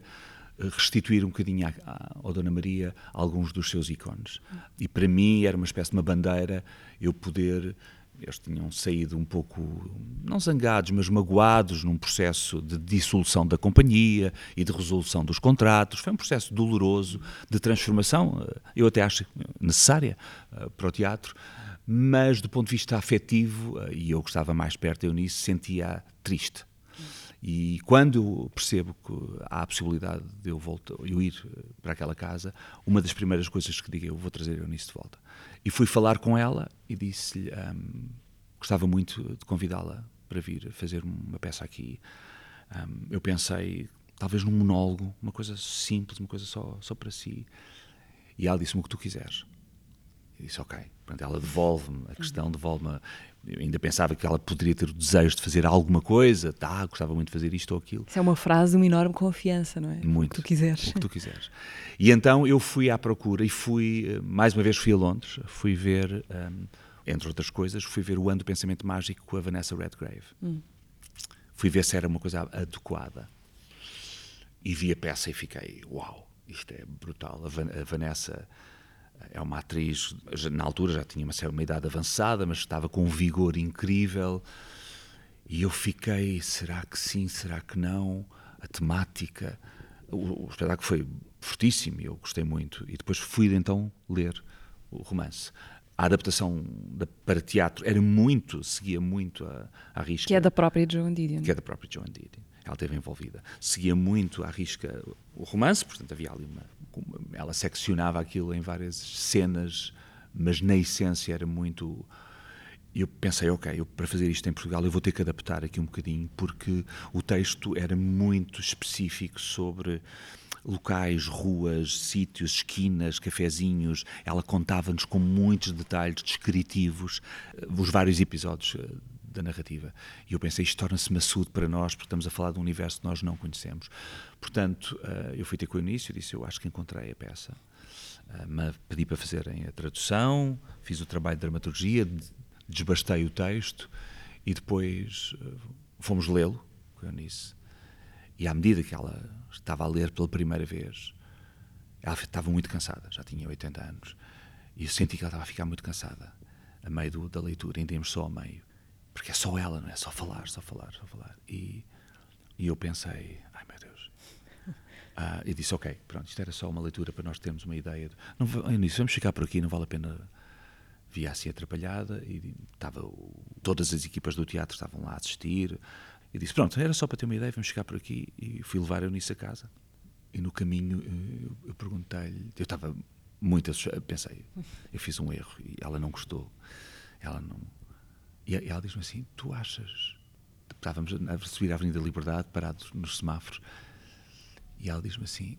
restituir um bocadinho à, Dona Maria alguns dos seus ícones. E para mim era uma espécie de uma bandeira eu poder. Eles tinham saído um pouco, não zangados, mas magoados num processo de dissolução da companhia e de resolução dos contratos. Foi um processo doloroso de transformação, eh, eu até acho necessária eh, para o teatro, mas do ponto de vista afetivo, e eu gostava mais perto eu nisso, sentia triste e quando percebo que há a possibilidade de eu, voltar, eu ir para aquela casa, uma das primeiras coisas que digo é eu vou trazer a Eunice de volta. E fui falar com ela e disse-lhe um, gostava muito de convidá-la para vir fazer uma peça aqui. Um, eu pensei, talvez num monólogo, uma coisa simples, uma coisa só, só para si. E ela disse-me o que tu quiseres. E disse, ok. Portanto, ela devolve-me a questão, devolve-me. Eu ainda pensava que ela poderia ter o desejo de fazer alguma coisa, tá, gostava muito de fazer isto ou aquilo. Isso é uma frase de uma enorme confiança, não é? Muito. O que tu quiseres. O que tu quiseres. E então eu fui à procura e fui, eh, mais uma vez fui a Londres, fui ver, um, ehm, entre outras coisas, fui ver o Ano do Pensamento Mágico com a Vanessa Redgrave. Hum. Fui ver se era uma coisa adequada. E vi a peça e fiquei, uau, isto é brutal. A Vanessa é uma atriz, na altura já tinha uma, uma idade avançada, mas estava com um vigor incrível. E eu fiquei, será que sim, será que não? A temática. O, o espetáculo foi fortíssimo e eu gostei muito. E depois fui então ler o romance. A adaptação da, para teatro era muito, seguia muito a, a risca. Que é da própria Joan Didion. Que é da própria Joan Didion. Ela esteve envolvida. Seguia muito a risca o romance, portanto havia ali uma, ela seccionava aquilo em várias cenas, mas na essência era muito. Eu pensei, ok, eu, para fazer isto em Portugal eu vou ter que adaptar aqui um bocadinho, porque o texto era muito específico sobre locais, ruas, sítios, esquinas, cafezinhos. Ela contava-nos com muitos detalhes descritivos eh, os vários episódios eh, da narrativa. E eu pensei, isto torna-se maçudo para nós, porque estamos a falar de um universo que nós não conhecemos. Portanto, uh, eu fui ter com o início, disse, eu acho que encontrei a peça. Uh, pedi para fazerem a tradução, fiz o trabalho de dramaturgia, desbastei o texto e depois uh, fomos lê-lo com a Eunice. E à medida que ela estava a ler pela primeira vez, ela estava muito cansada, já tinha 80 anos, e eu senti que ela estava a ficar muito cansada a meio do, da leitura, ainda íamos só a meio porque é só ela, não é? Só falar, só falar, só falar. E, e eu pensei, ai meu Deus. Ah, e disse, ok, pronto, isto era só uma leitura para nós termos uma ideia. De, não, vamos ficar por aqui, não vale a pena. Via assim atrapalhada e estava, todas as equipas do teatro estavam lá a assistir. E disse, pronto, era só para ter uma ideia, vamos ficar por aqui. E fui levar a Eunice a casa. E no caminho eh, eu, eu perguntei-lhe, eu estava muito assustado, pensei, eu fiz um erro e ela não gostou. Ela não e ela diz-me assim: Tu achas. Estávamos a subir a Avenida Liberdade, parados nos semáforos, e ela diz-me assim: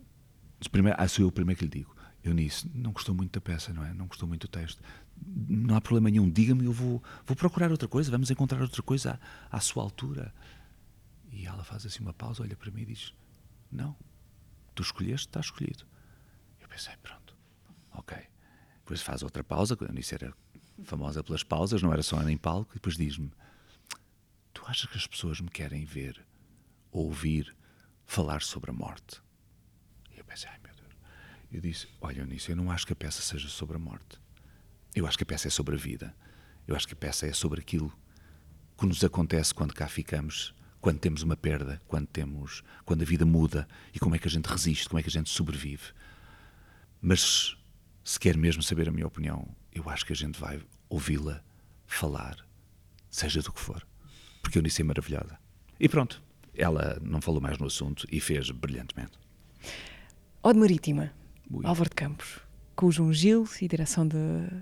primeiro, ah, sou eu o primeiro que lhe digo. Eu nisso, não gostou muito da peça, não é? Não gostou muito do texto. Não há problema nenhum, diga-me, eu vou, vou procurar outra coisa, vamos encontrar outra coisa à, à sua altura. E ela faz assim uma pausa, olha para mim e diz: Não, tu escolheste, está escolhido. Eu pensei: Pronto, ok. Depois faz outra pausa, disse era famosa pelas pausas, não era só em palco, e depois diz-me: Tu achas que as pessoas me querem ver, ouvir, falar sobre a morte? E eu pensei: Ai meu Deus. Eu disse: Olha, nisso, eu não acho que a peça seja sobre a morte. Eu acho que a peça é sobre a vida. Eu acho que a peça é sobre aquilo que nos acontece quando cá ficamos quando temos uma perda, quando temos, quando a vida muda e como é que a gente resiste, como é que a gente sobrevive. Mas se quer mesmo saber a minha opinião, eu acho que a gente vai ouvi-la falar, seja do que for, porque eu disse é maravilhada. E pronto, ela não falou mais no assunto e fez brilhantemente. Ode Marítima, Ui. Álvaro de Campos, com o João Gil e direção de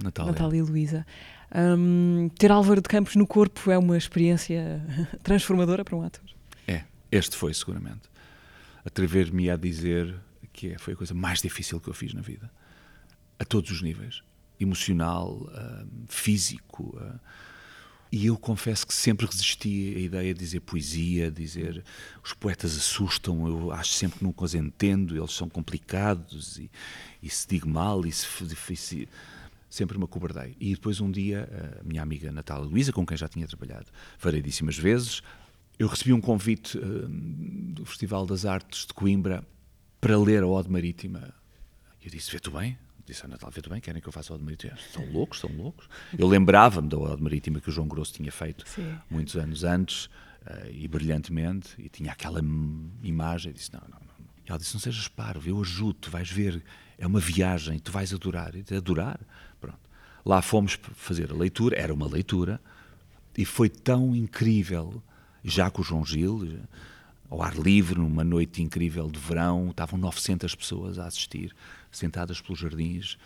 Natália, Natália e Luísa. Um, ter Álvaro de Campos no corpo é uma experiência transformadora para um ator? É, este foi seguramente. Atrever-me a dizer que é, foi a coisa mais difícil que eu fiz na vida, a todos os níveis emocional, uh, físico. Uh, e eu confesso que sempre resisti à ideia de dizer poesia, dizer os poetas assustam, eu acho sempre que nunca os entendo, eles são complicados e, e se digo mal e se, se sempre me acobardei. E depois um dia, a minha amiga Natália Luísa, com quem já tinha trabalhado variedíssimas vezes, eu recebi um convite uh, do Festival das Artes de Coimbra para ler a Ode Marítima. Eu disse, vê-te bem? Disse a Natália, vê-te bem, querem que eu faça a Ode Marítima? São loucos, são loucos. Eu lembrava-me da Ode Marítima que o João Grosso tinha feito Sim. muitos anos antes, uh, e brilhantemente, e tinha aquela imagem, disse, não, não, não. E ela disse, não sejas parvo, eu ajudo, tu vais ver, é uma viagem, tu vais adorar. E disse, adorar? Pronto. Lá fomos fazer a leitura, era uma leitura, e foi tão incrível, já com o João Gil, ao ar livre, numa noite incrível de verão, estavam 900 pessoas a assistir, sentadas pelos jardins,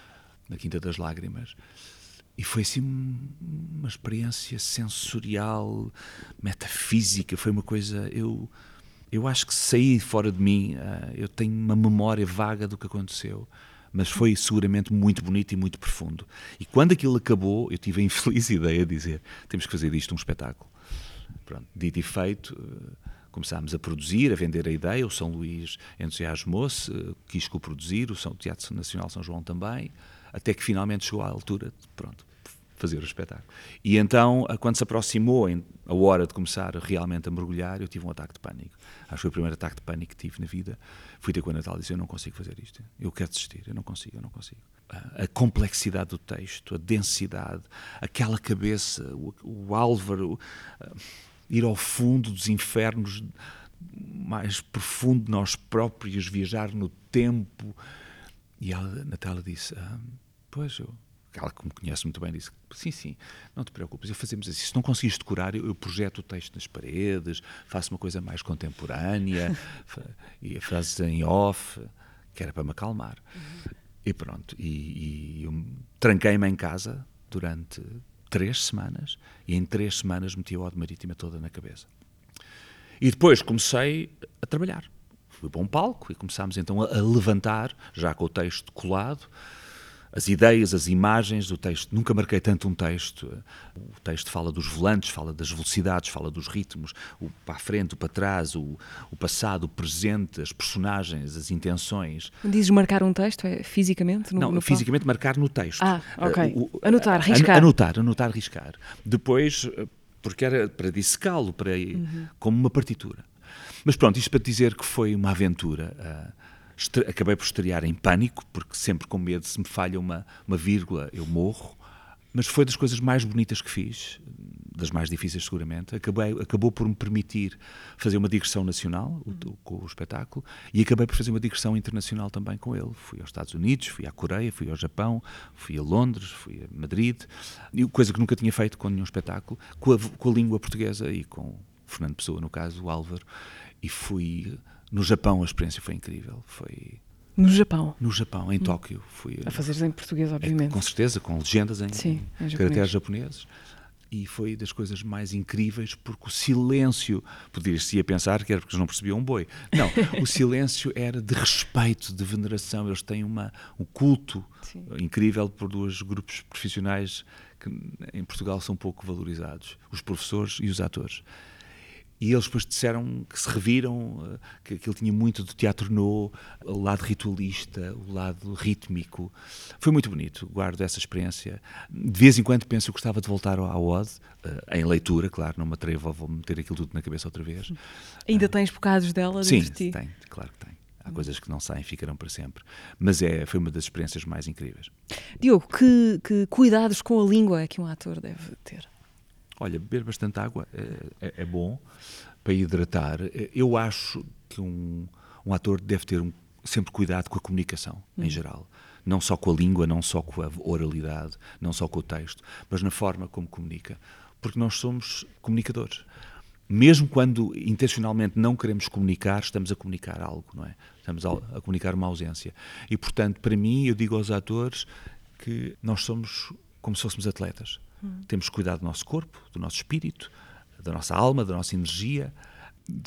na Quinta das Lágrimas. E foi assim uma experiência sensorial, metafísica, foi uma coisa. Eu, eu acho que saí fora de mim, uh, eu tenho uma memória vaga do que aconteceu mas foi seguramente muito bonito e muito profundo. E quando aquilo acabou, eu tive a infeliz ideia de dizer: temos que fazer disto um espetáculo. Pronto, dito e feito, eh, começámos a produzir, a vender a ideia. O São Luís entusiasmou-se, eh, quis co-produzir, o São Teatro Nacional São João também, até que finalmente chegou à altura de, pronto, fazer o espetáculo. E então, quando se aproximou a hora de começar realmente a mergulhar, eu tive um ataque de pânico. Acho que foi o primeiro ataque de pânico que tive na vida. Fui ter com a Natal e disse: Eu não consigo fazer isto. Eu quero desistir. Eu não consigo, eu não consigo. A, complexidade do texto, a densidade, aquela cabeça, o, o Álvaro, ir ao fundo dos infernos mais profundo de nós próprios, viajar no tempo. E a Natália disse: ah, Pois, eu ela que me conhece muito bem disse, sim, sim, não te preocupes, eu fazemos assim, se não conseguires decorar, eu, eu projeto o texto nas paredes, faço uma coisa mais contemporânea, e frases em off, que era para me acalmar. Uhum. E pronto, e, e eu tranquei-me em casa durante três semanas, e em três semanas meti a Ode Marítima toda na cabeça. E depois comecei a trabalhar. Fui para um palco e começámos então a, levantar, já com o texto colado, as ideias, as imagens do texto. Nunca marquei tanto um texto. O texto fala dos volantes, fala das velocidades, fala dos ritmos, o para a frente, o para trás, o, o passado, o presente, as personagens, as intenções. Dizes marcar um texto? É fisicamente? No, Não, no fisicamente marcar no texto. Ah, ok. Uh, o, anotar, riscar. Anotar, anotar, riscar. Depois, uh, porque era para dissecá-lo, para, uhum. como uma partitura. Mas pronto, isto para dizer que foi uma aventura. Acabei por estrear em pânico, porque sempre com medo, se me falha uma, uma vírgula, eu morro. Mas foi das coisas mais bonitas que fiz, das mais difíceis seguramente. Acabei, acabou por me permitir fazer uma digressão nacional o, com o espetáculo e acabei por fazer uma digressão internacional também com ele. Fui aos Estados Unidos, fui à Coreia, fui ao Japão, fui a Londres, fui a Madrid, e coisa que nunca tinha feito com nenhum espetáculo, com a, com a língua portuguesa e com Fernando Pessoa, no caso, o Álvaro, e fui no Japão a experiência foi incrível. Foi no Japão? No Japão, em hum. Tóquio. Fui, a fazer em português, é, obviamente. É, com certeza, com legendas em, Sim, em caracteres japoneses. E foi das coisas mais incríveis, porque o silêncio, poderia-se ia pensar que era porque eles não percebiam um boi. Não, o silêncio era de respeito, de veneração. Eles têm uma, um culto Sim. incrível por dois grupos profissionais que em Portugal são pouco valorizados: os professores e os atores. E eles depois disseram que se reviram, eh, que aquilo tinha muito do teatro no, o lado ritualista, o lado rítmico. Foi muito bonito, guardo essa experiência. De vez em quando penso que gostava de voltar ao Ode, eh, em leitura, claro, não me atrevo a meter aquilo tudo na cabeça outra vez. Ainda tens bocados dela Sim, tem, claro que tem. Há coisas que não saem, ficarão para sempre. Mas é, foi uma das experiências mais incríveis. Diogo, que, que cuidados com a língua é que um ator deve ter? Olha, beber bastante água é, é, é bom. para hidratar, eu acho que um, um ator deve ter um, sempre cuidado com a comunicação, em geral. Não só com a língua, não só com a oralidade, não só com o texto, mas na forma como comunica. Porque nós somos comunicadores. Mesmo quando intencionalmente não queremos comunicar, estamos a comunicar algo, não é? Estamos a, a comunicar uma ausência. E, portanto, para mim, eu digo aos atores que nós somos como se fôssemos atletas. Hum. Temos que cuidar do nosso corpo, do nosso espírito, da nossa alma, da nossa energia.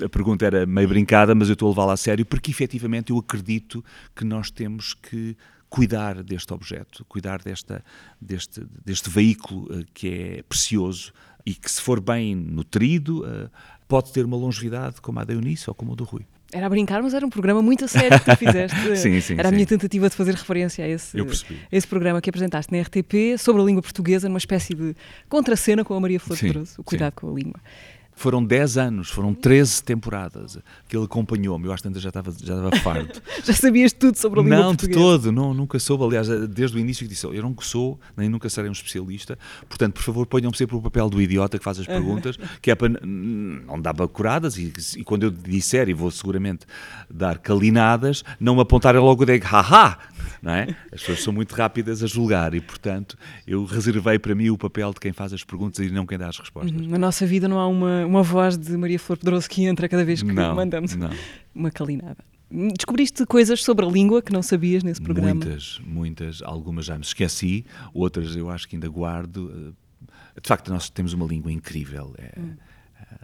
A pergunta era meio brincada, mas eu estou a levá-la a sério porque efetivamente eu acredito que nós temos que cuidar deste objeto, cuidar desta, deste, deste veículo uh, que é precioso e que, se for bem nutrido, uh, pode ter uma longevidade como a da Eunice ou como a do Rui. Era a brincar, mas era um programa muito a sério que tu fizeste. sim, sim, era a minha tentativa de fazer referência a esse, a esse programa que apresentaste na RTP sobre a língua portuguesa, numa espécie de contracena com a Maria Flor Pedroso, o cuidado sim. com a língua. Foram 10 anos, foram 13 temporadas que ele acompanhou-me. Eu acho que já estava, já estava farto. já sabias tudo sobre a língua não, portuguesa? De todo. Não, nunca soube. Aliás, desde o início que disse, eu não sou, nem nunca serei um especialista. Portanto, por favor, ponham-me sempre o papel do idiota que faz as perguntas, que é para não dar bacuradas. E, e quando eu disser, e vou seguramente dar calinadas, não me apontarem logo e digo, haha! Não é? As pessoas são muito rápidas a julgar e, portanto, eu reservei para mim o papel de quem faz as perguntas e não quem dá as respostas. Na nossa vida não há uma uma voz de Maria Flor Pedroso que entra cada vez que não, mandamos não. uma calinada. Descobriste coisas sobre a língua que não sabias nesse programa? Muitas, muitas. Algumas já me esqueci, outras eu acho que ainda guardo. Eh, de facto, nós temos uma língua incrível. É, hum.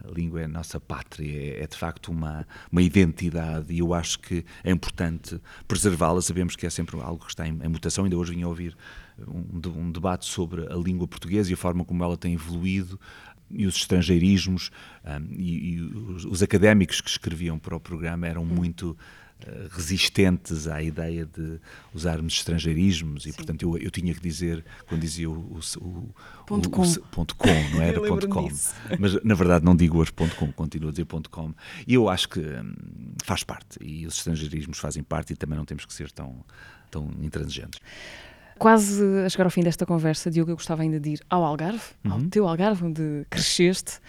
A língua é a nossa pátria, é, de facto uma, uma identidade e eu acho que é importante preservá-la. Sabemos que é sempre algo que está em, em mutação. Ainda hoje vim ouvir um, um, debate sobre a língua portuguesa e a forma como ela tem evoluído e os estrangeirismos um, e, e os, os, académicos que escreviam para o programa eram muito resistentes à ideia de usarmos estrangeirismos e Sim. portanto eu, eu tinha que dizer quando dizia o, o, o ponto, com. O, ponto com não era ponto com mas na verdade não digo hoje ponto com continuo a dizer ponto com e eu acho que um, faz parte e os estrangeirismos fazem parte e também não temos que ser tão tão intransigentes quase a chegar ao fim desta conversa, Diogo, eu gostava ainda de ir ao Algarve, uhum. ao teu Algarve, onde cresceste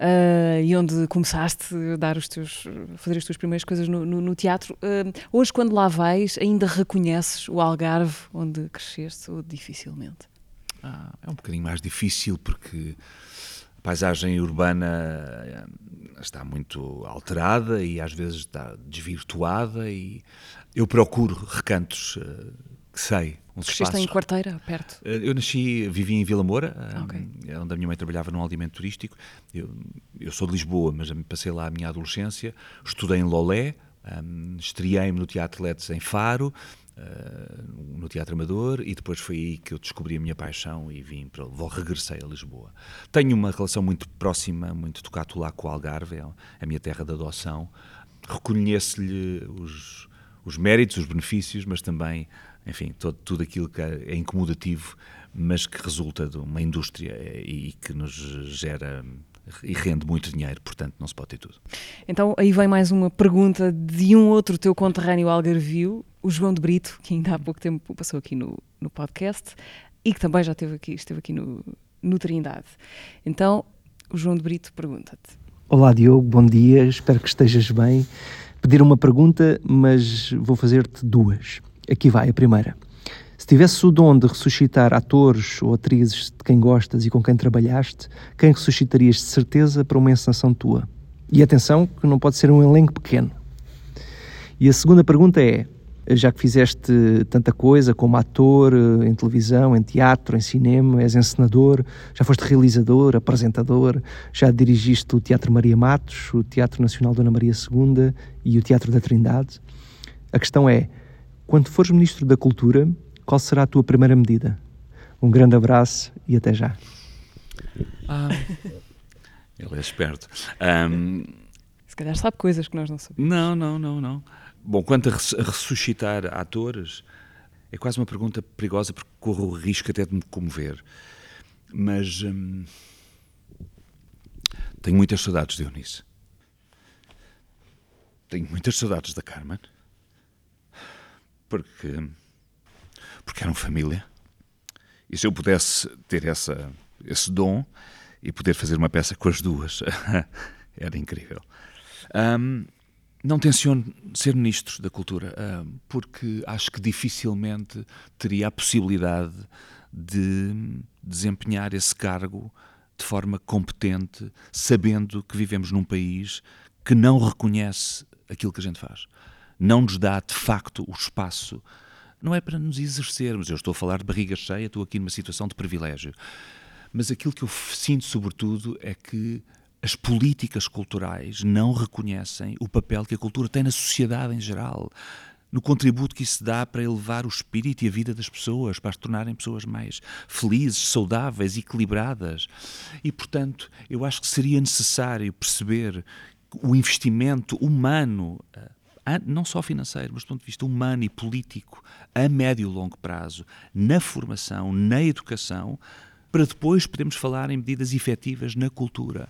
uh, e onde começaste a dar os teus, fazer as tuas primeiras coisas no, no, no teatro. Uh, hoje, quando lá vais, ainda reconheces o Algarve onde cresceste ou dificilmente? Ah, é um bocadinho mais difícil porque a paisagem urbana eh, está muito alterada e às vezes está desvirtuada e eu procuro recantos que sei uns Cresceste em Quarteira, perto? Eh, eu nasci, vivi em Vila Moura, ah, okay. Eh, onde a minha mãe trabalhava num alimento turístico. Eu, eu sou de Lisboa, mas passei lá a minha adolescência. Estudei em Lolé, um, estreiei-me no Teatro Letes em Faro, uh, no Teatro Amador, e depois foi aí que eu descobri a minha paixão e vim para, vou, regressei a Lisboa. Tenho uma relação muito próxima, muito tocado lá com o Algarve, é a minha terra de adoção. Reconheço-lhe os, os méritos, os benefícios, mas também enfim, todo, tudo aquilo que é incomodativo, mas que resulta de uma indústria e que nos gera e rende muito dinheiro, portanto não se pode ter tudo. Então aí vem mais uma pergunta de um outro teu conterrâneo algarvio, o João de Brito, que ainda há pouco tempo passou aqui no, no podcast e que também já esteve aqui, esteve aqui no, no Trindade. Então, o João de Brito pergunta-te. Olá Diogo, bom dia, espero que estejas bem. Pedir uma pergunta, mas vou fazer-te duas. Aqui vai a primeira. Se tivesse o dom de ressuscitar atores ou atrizes de quem gostas e com quem trabalhaste, quem ressuscitarias de certeza para uma encenação tua? E atenção, que não pode ser um elenco pequeno. E a segunda pergunta é: já que fizeste tanta coisa como ator, em televisão, em teatro, em cinema, és encenador, já foste realizador, apresentador, já dirigiste o Teatro Maria Matos, o Teatro Nacional Dona Maria II e o Teatro da Trindade. A questão é: quando fores Ministro da Cultura, qual será a tua primeira medida? Um grande abraço e até já. Ah, ele é esperto. Um, Se calhar sabe coisas que nós não sabemos. Não, não, não, não. Bom, quanto a ressuscitar atores, é quase uma pergunta perigosa porque corro o risco até de me comover. Mas hum, tenho muitas saudades de Eunice. Tenho muitas saudades da Carmen porque, porque eram família. E se eu pudesse ter essa, esse dom e poder fazer uma peça com as duas, era incrível. Um, não tenciono ser ministro da cultura, um, porque acho que dificilmente teria a possibilidade de desempenhar esse cargo de forma competente, sabendo que vivemos num país que não reconhece aquilo que a gente faz. Não nos dá, de facto, o espaço. Não é para nos exercermos. Eu estou a falar de barriga cheia, estou aqui numa situação de privilégio. Mas aquilo que eu sinto, sobretudo, é que as políticas culturais não reconhecem o papel que a cultura tem na sociedade em geral no contributo que isso dá para elevar o espírito e a vida das pessoas, para as tornarem pessoas mais felizes, saudáveis, equilibradas. E, portanto, eu acho que seria necessário perceber o investimento humano, eh, não só financeiro, mas do ponto de vista humano e político, a médio e longo prazo, na formação, na educação, para depois podermos falar em medidas efetivas na cultura.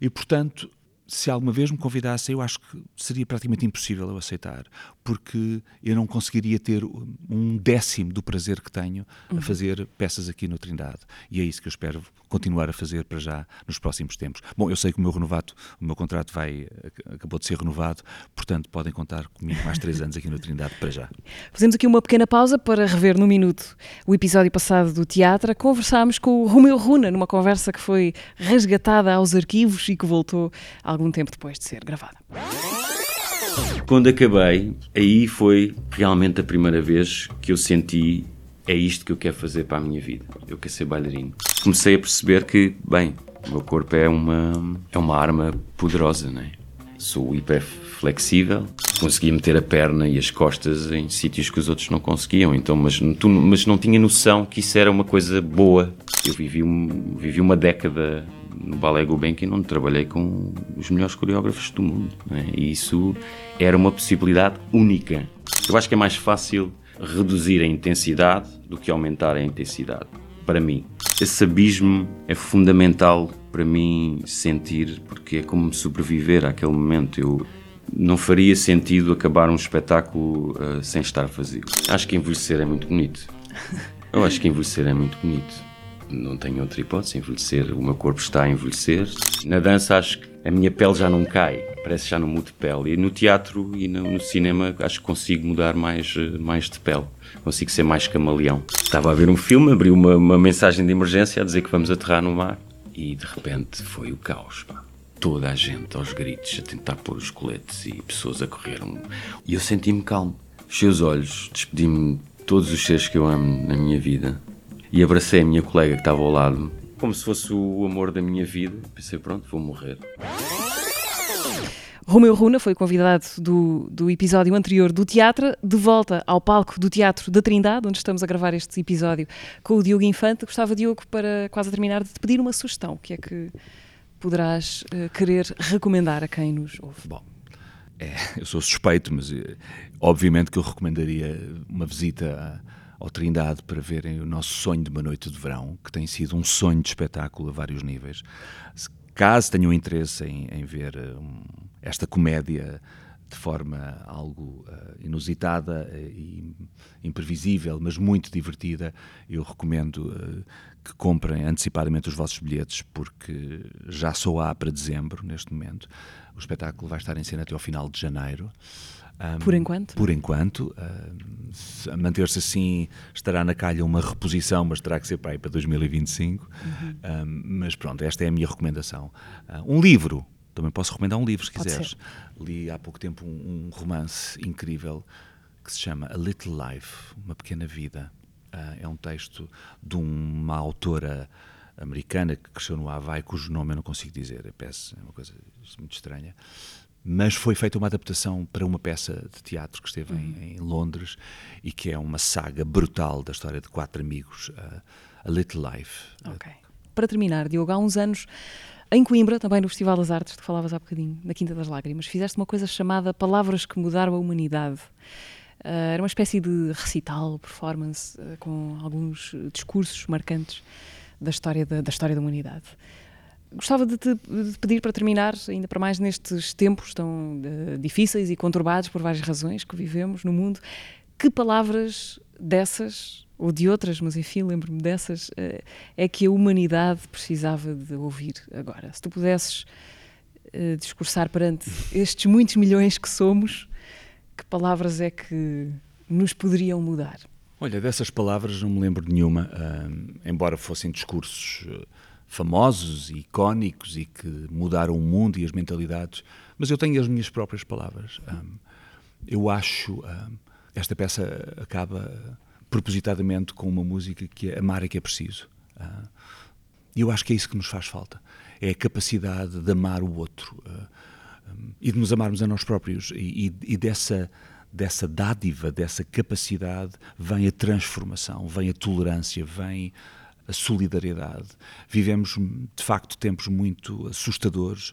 E, portanto, se alguma vez me convidasse, eu acho que seria praticamente impossível eu aceitar, porque eu não conseguiria ter um décimo do prazer que tenho a uhum. fazer peças aqui no Trindade. E é isso que eu espero continuar a fazer para já nos próximos tempos. Bom, eu sei que o meu renovado, o meu contrato vai acabou de ser renovado, portanto podem contar comigo mais três anos aqui no Trindade para já. Fazemos aqui uma pequena pausa para rever no minuto o episódio passado do teatro. Conversámos com o Romeu Runa numa conversa que foi resgatada aos arquivos e que voltou algum tempo depois de ser gravada. Quando acabei, aí foi realmente a primeira vez que eu senti é isto que eu quero fazer para a minha vida. Eu quero ser bailarino. Comecei a perceber que, bem, o meu corpo é uma, é uma arma poderosa, não é? Sou hiper flexível, conseguia meter a perna e as costas em sítios que os outros não conseguiam, então, mas, tu, mas não tinha noção que isso era uma coisa boa. Eu vivi, um, vivi uma década no Ballet Gulbenkian onde trabalhei com os melhores coreógrafos do mundo, é? e isso era uma possibilidade única. Eu acho que é mais fácil reduzir a intensidade do que aumentar a intensidade. Para mim, esse abismo é fundamental para mim sentir, porque é como sobreviver àquele momento. Eu não faria sentido acabar um espetáculo uh, sem estar vazio. Acho que envelhecer é muito bonito. Eu acho que envelhecer é muito bonito não tenho outra hipótese, envelhecer, o meu corpo está a envelhecer. Na dança acho que a minha pele já não cai, parece que já não mudo de pele. E no teatro e no, no, cinema acho que consigo mudar mais, mais de pele, consigo ser mais camaleão. Estava a ver um filme, abri uma, uma mensagem de emergência a dizer que vamos aterrar no mar e de repente foi o caos, pá. Toda a gente aos gritos a tentar pôr os coletes e pessoas a correr. E eu senti-me calmo. Fechei os olhos, despedi-me de todos os seres que eu amo na minha vida e abracei a minha colega que estava ao lado, como se fosse o amor da minha vida. Pensei, pronto, vou morrer. Romeu Runa foi convidado do, do episódio anterior do teatro, de volta ao palco do Teatro da Trindade, onde estamos a gravar este episódio com o Diogo Infante. Gostava, Diogo, para quase a terminar, de te pedir uma sugestão. O que é que poderás uh, querer recomendar a quem nos ouve? Bom, é, eu sou suspeito, mas eh, obviamente que eu recomendaria uma visita a ao Trindade para verem o nosso sonho de uma noite de verão, que tem sido um sonho de espetáculo a vários níveis. Caso tenham interesse em, em ver eh, um, esta comédia de forma algo uh, inusitada e imprevisível, mas muito divertida, eu recomendo uh, que comprem antecipadamente os vossos bilhetes, porque já só há para dezembro, neste momento. O espetáculo vai estar em cena até ao final de janeiro. Um, por enquanto? Por enquanto. Manter-se assim, estará na calha uma reposição, mas terá que ser para aí para 2025. Uhum. Um, mas pronto, esta é a minha recomendação. Uh, um livro, também posso recomendar um livro se Pode quiseres. Ser. Li há pouco tempo um, um, romance incrível que se chama A Little Life, Uma Pequena Vida. Uh, é um texto de uma autora americana que cresceu no Havaí, cujo nome eu não consigo dizer, é, peço, é uma coisa muito estranha mas foi feita uma adaptação para uma peça de teatro que esteve uhum. em, em, Londres e que é uma saga brutal da história de quatro amigos, uh, A Little Life. Ok. Para terminar, Diogo, há uns anos, em Coimbra, também no Festival das Artes, que falavas há bocadinho, na Quinta das Lágrimas, fizeste uma coisa chamada Palavras que Mudaram a Humanidade. Uh, era uma espécie de recital, performance, uh, com alguns discursos marcantes da história da, da história da humanidade. Gostava de te de pedir para terminar, ainda para mais nestes tempos tão uh, difíceis e conturbados por várias razões que vivemos no mundo, que palavras dessas, ou de outras, mas enfim, lembro-me dessas, uh, é que a humanidade precisava de ouvir agora? Se tu pudesses uh, discursar perante estes muitos milhões que somos, que palavras é que nos poderiam mudar? Olha, dessas palavras não me lembro de nenhuma, uh, embora fossem discursos famosos e icónicos e que mudaram o mundo e as mentalidades, mas eu tenho as minhas próprias palavras. Um, eu acho esta peça acaba propositadamente com uma música que é amar é que é preciso. Uh, e eu acho que é isso que nos faz falta. É a capacidade de amar o outro uh, ah, um, e de nos amarmos a nós próprios. E, e, e, dessa, dessa dádiva, dessa capacidade, vem a transformação, vem a tolerância, vem a solidariedade. Vivemos, de facto, tempos muito assustadores.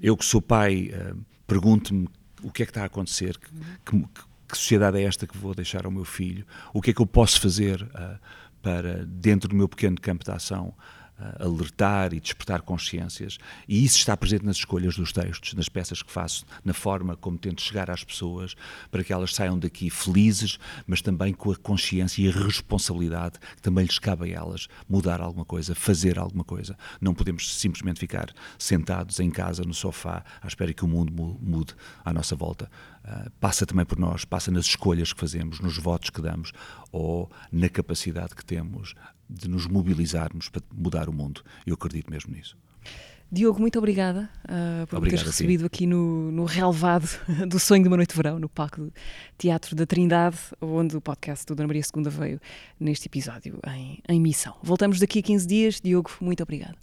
Eu que sou pai, uh, pergunto-me o que é que está a acontecer, que, que, que sociedade é esta que vou deixar ao meu filho? O que é que eu posso fazer uh, para, dentro do meu pequeno campo de ação, alertar e despertar consciências? E isso está presente nas escolhas dos textos, nas peças que faço, na forma como tento chegar às pessoas, para que elas saiam daqui felizes, mas também com a consciência e a responsabilidade que também lhes cabe a elas mudar alguma coisa, fazer alguma coisa. Não podemos simplesmente ficar sentados em casa, no sofá, à espera que o mundo mude à nossa volta. Uh, passa também por nós, passa nas escolhas que fazemos, nos votos que damos ou na capacidade que temos de nos mobilizarmos para mudar o mundo. Eu acredito mesmo nisso. Diogo, muito obrigada uh, por Obrigado, teres recebido aqui no, no relevado do Sonho de uma Noite de Verão, no palco do Teatro da Trindade, onde o podcast do Dona Maria II veio neste episódio em, em missão. Voltamos daqui a 15 dias. Diogo, muito obrigada.